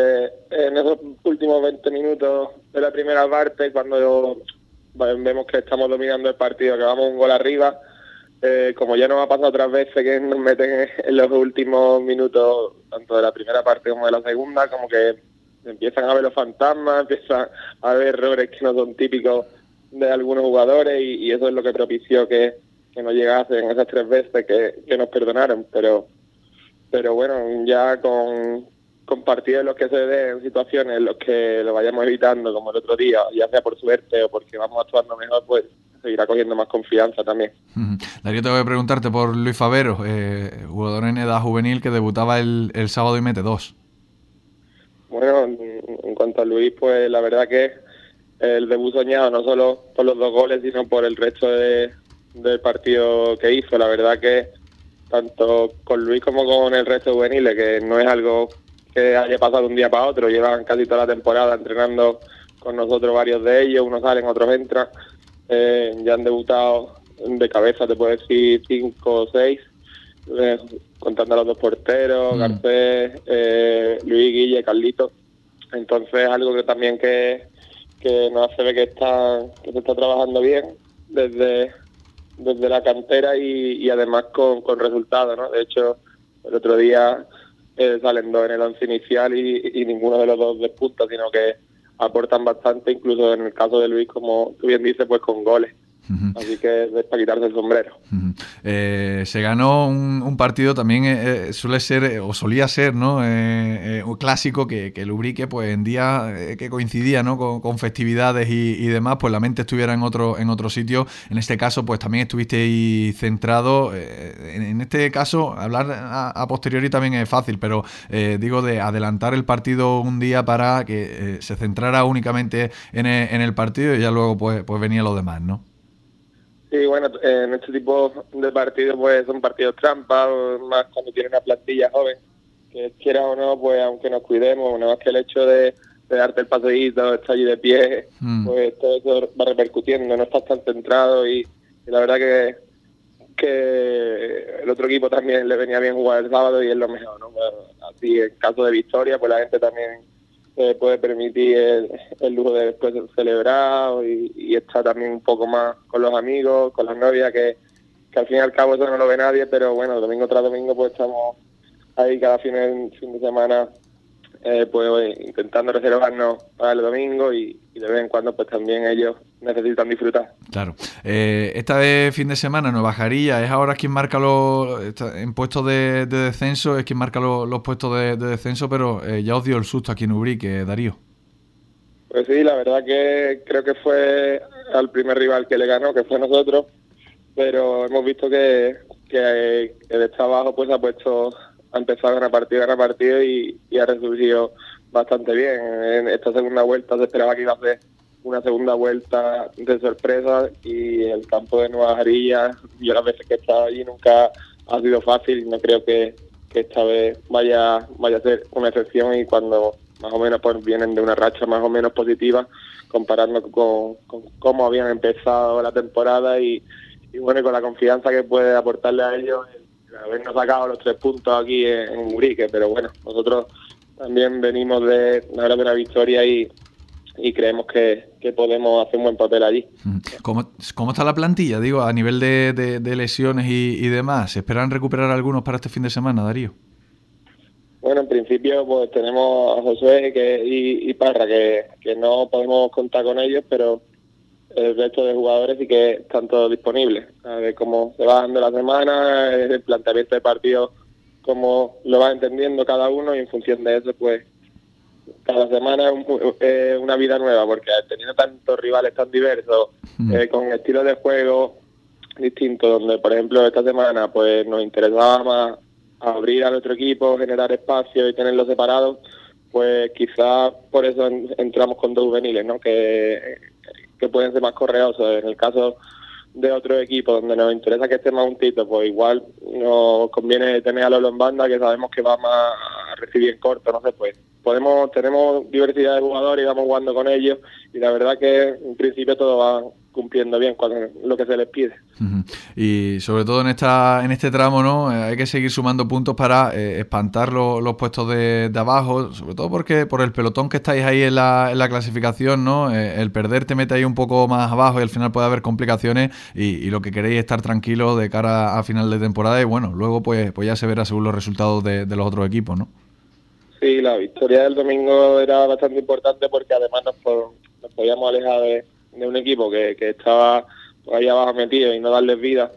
en esos últimos 20 minutos de la primera parte, cuando vemos que estamos dominando el partido, que vamos un gol arriba, eh, como ya nos ha pasado otras veces que nos meten en los últimos minutos, tanto de la primera parte como de la segunda, como que empiezan a ver los fantasmas, empiezan a ver errores que no son típicos de algunos jugadores y, eso es lo que propició que, que no llegasen esas tres veces que, que nos perdonaron. Pero, pero bueno, ya con, con partidos los que se den situaciones en los que lo vayamos evitando, como el otro día, ya sea por suerte o porque vamos actuando mejor, pues seguirá cogiendo más confianza también. Darío, tengo que preguntarte por Luis Favero, eh, jugador en edad juvenil que debutaba el, el sábado y mete dos. Bueno, en cuanto a Luis, pues la verdad que el debut soñado, no solo por los dos goles, sino por el resto de, del partido que hizo. La verdad que tanto con Luis como con el resto de juveniles, que no es algo que haya pasado de un día para otro, llevan casi toda la temporada entrenando con nosotros varios de ellos, unos salen, otros entran, eh, ya han debutado de cabeza, te puedo decir, cinco o seis, eh, contando a los dos porteros, mm. Garcés, eh, Luis, Guille, Carlito. Entonces algo que también que, que nos hace ver que, está, que se está trabajando bien desde, desde la cantera y, además con, con resultados, ¿no? De hecho, el otro día eh, salen dos en el once inicial y, ninguno de los dos despunta, sino que aportan bastante, incluso en el caso de Luis, como tú bien dices, pues con goles. Así que es para quitarse el sombrero. Eh, se ganó un, partido también, eh, eh, suele ser, o solía ser, ¿no? un clásico que, que, Lubrique, pues en día que coincidía, ¿no? Con, festividades y, demás, pues la mente estuviera en otro, en otro sitio. En este caso, pues también estuviste ahí centrado. En, este caso, hablar a, posteriori también es fácil, pero digo de adelantar el partido un día para que se centrara únicamente en el, en el partido y ya luego pues, pues venía lo demás, ¿no? Sí, bueno, en este tipo de partidos pues son partidos trampa, más cuando tiene una plantilla joven, que quiera o no, pues aunque nos cuidemos, nada más que el hecho de, darte el paseíto, estar allí de pie, mm. pues todo eso va repercutiendo, no estás tan centrado y, la verdad que que el otro equipo también le venía bien jugar el sábado y es lo mejor, ¿no? Así en caso de victoria, pues la gente también se puede permitir el, lujo de después celebrar y, y, estar también un poco más con los amigos, con las novias, que, que al fin y al cabo eso no lo ve nadie, pero bueno, domingo tras domingo pues estamos ahí cada fin, fin de semana eh, pues intentando reservarnos para el domingo y, de vez en cuando pues también ellos necesitan disfrutar. Claro. Eh, esta de fin de semana, Nueva Jarilla, es ahora quien marca los en puestos de, descenso, es quien marca los, puestos de, descenso, pero eh, ya os dio el susto aquí en Ubrique, Darío. Pues sí, la verdad que creo que fue al primer rival que le ganó, que fue nosotros, pero hemos visto que, que, que de abajo pues ha puesto ha empezado a ganar partido, ganar partido y, ha resurgido bastante bien. En esta segunda vuelta se esperaba que iba a ser una segunda vuelta de sorpresa y el campo de Nueva Jarilla, yo las veces que he estado allí nunca ha sido fácil y no creo que, esta vez vaya, vaya a ser una excepción y cuando más o menos pues vienen de una racha más o menos positiva comparando con, cómo habían empezado la temporada y, y bueno, con la confianza que puede aportarle a ellos habernos sacado los tres puntos aquí en, Urique, pero bueno, nosotros también venimos de una gran victoria y, creemos que, podemos hacer un buen papel allí. ¿Cómo, cómo está la plantilla, digo, a nivel de, lesiones y, demás? ¿Se esperan recuperar algunos para este fin de semana, Darío? Bueno, en principio pues tenemos a Josué que, y, Parra, que, que no podemos contar con ellos, pero el resto de jugadores y que están todos disponibles. A ver cómo se va dando la semana, el planteamiento de partido, cómo lo va entendiendo cada uno y en función de eso, pues cada semana es una vida nueva, porque teniendo tantos rivales tan diversos, eh, con estilos de juego distintos, donde por ejemplo esta semana pues nos interesaba más abrir a nuestro equipo, generar espacio y tenerlo separado, pues quizás por eso entramos con dos juveniles, ¿no? Que que pueden ser más correosos. En el caso de otro equipo donde nos interesa que esté más juntito, pues igual nos conviene tener a Lolo en banda, que sabemos que va más a recibir corto, no sé, pues podemos tenemos diversidad de jugadores y vamos jugando con ellos y la verdad que en principio todo va cumpliendo bien con lo que se les pide. Y sobre todo en esta en este tramo, ¿no? Eh, hay que seguir sumando puntos para eh, espantar los puestos de, abajo, sobre todo porque por el pelotón que estáis ahí en la, en la clasificación, ¿no? Eh, el perder te mete ahí un poco más abajo y al final puede haber complicaciones y, lo que queréis es estar tranquilo de cara a final de temporada y bueno, luego pues, pues ya se verá según los resultados de, los otros equipos, ¿no? Sí, la victoria del domingo era bastante importante porque además nos, podíamos alejar de un equipo que, que estaba por ahí abajo metido y no darles vida,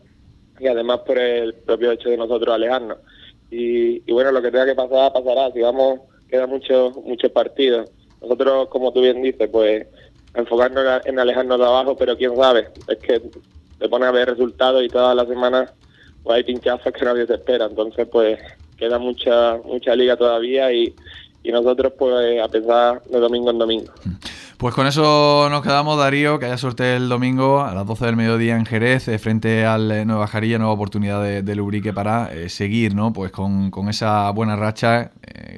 y además por el propio hecho de nosotros alejarnos. Y, bueno, lo que tenga que pasar, pasará. Si vamos, quedan muchos muchos partidos. Nosotros, como tú bien dices, pues enfocarnos en alejarnos de abajo, pero quién sabe, es que te pone a ver resultados y todas las semanas pues hay pinchazos que nadie se espera. Entonces, pues queda mucha mucha liga todavía y, y nosotros, pues a pesar de domingo en domingo. Pues con eso nos quedamos, Darío, que haya suerte el domingo a las 12 del mediodía en Jerez, eh, frente al eh, Nueva Jarilla, nueva oportunidad de, de Lubrique para eh, seguir, ¿no? Pues con, esa buena racha,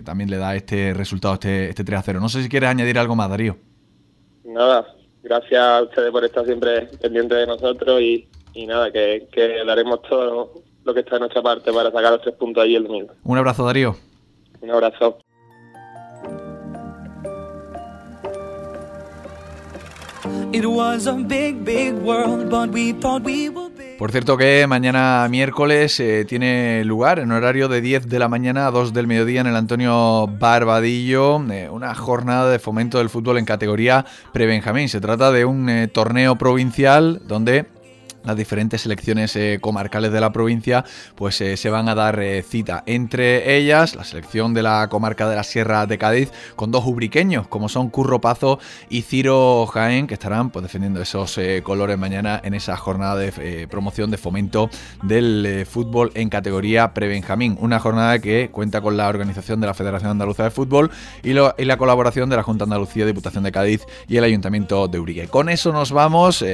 también le da este resultado, este, este 3 a 0. No sé si quieres añadir algo más, Darío. Nada, gracias a ustedes por estar siempre pendientes de nosotros y, nada, que, que daremos todo lo que está en nuestra parte para sacar los tres puntos allí el domingo. Un abrazo, Darío. Un abrazo. Por cierto que mañana miércoles eh, tiene lugar en horario de 10 de la mañana a 2 del mediodía en el Antonio Barbadillo eh, una jornada de fomento del fútbol en categoría pre-Benjamín. Se trata de un eh, torneo provincial donde las diferentes selecciones eh, comarcales de la provincia pues eh, se van a dar eh, cita. Entre ellas la selección de la comarca de la Sierra de Cádiz con dos ubriqueños como son Curro Pazo y Ciro Jaén que estarán pues defendiendo esos colores mañana en esa jornada de promoción de fomento del fútbol en categoría pre-Benjamín. Una jornada que cuenta con la organización de la Federación Andaluza de Fútbol y, la colaboración de la Junta Andalucía, Diputación de Cádiz y el Ayuntamiento de Urique. Con eso nos vamos,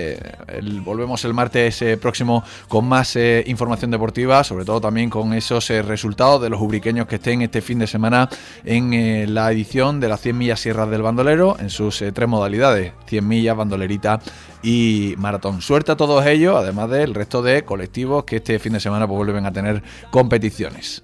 volvemos el martes ese próximo con más eh, información deportiva, sobre todo también con esos eh, resultados de los ubriqueños que estén este fin de semana en eh, la edición de las 100 millas Sierras del Bandolero en sus tres modalidades, 100 millas, bandolerita y maratón. Suerte a todos ellos, además del resto de colectivos que este fin de semana pues, vuelven a tener competiciones.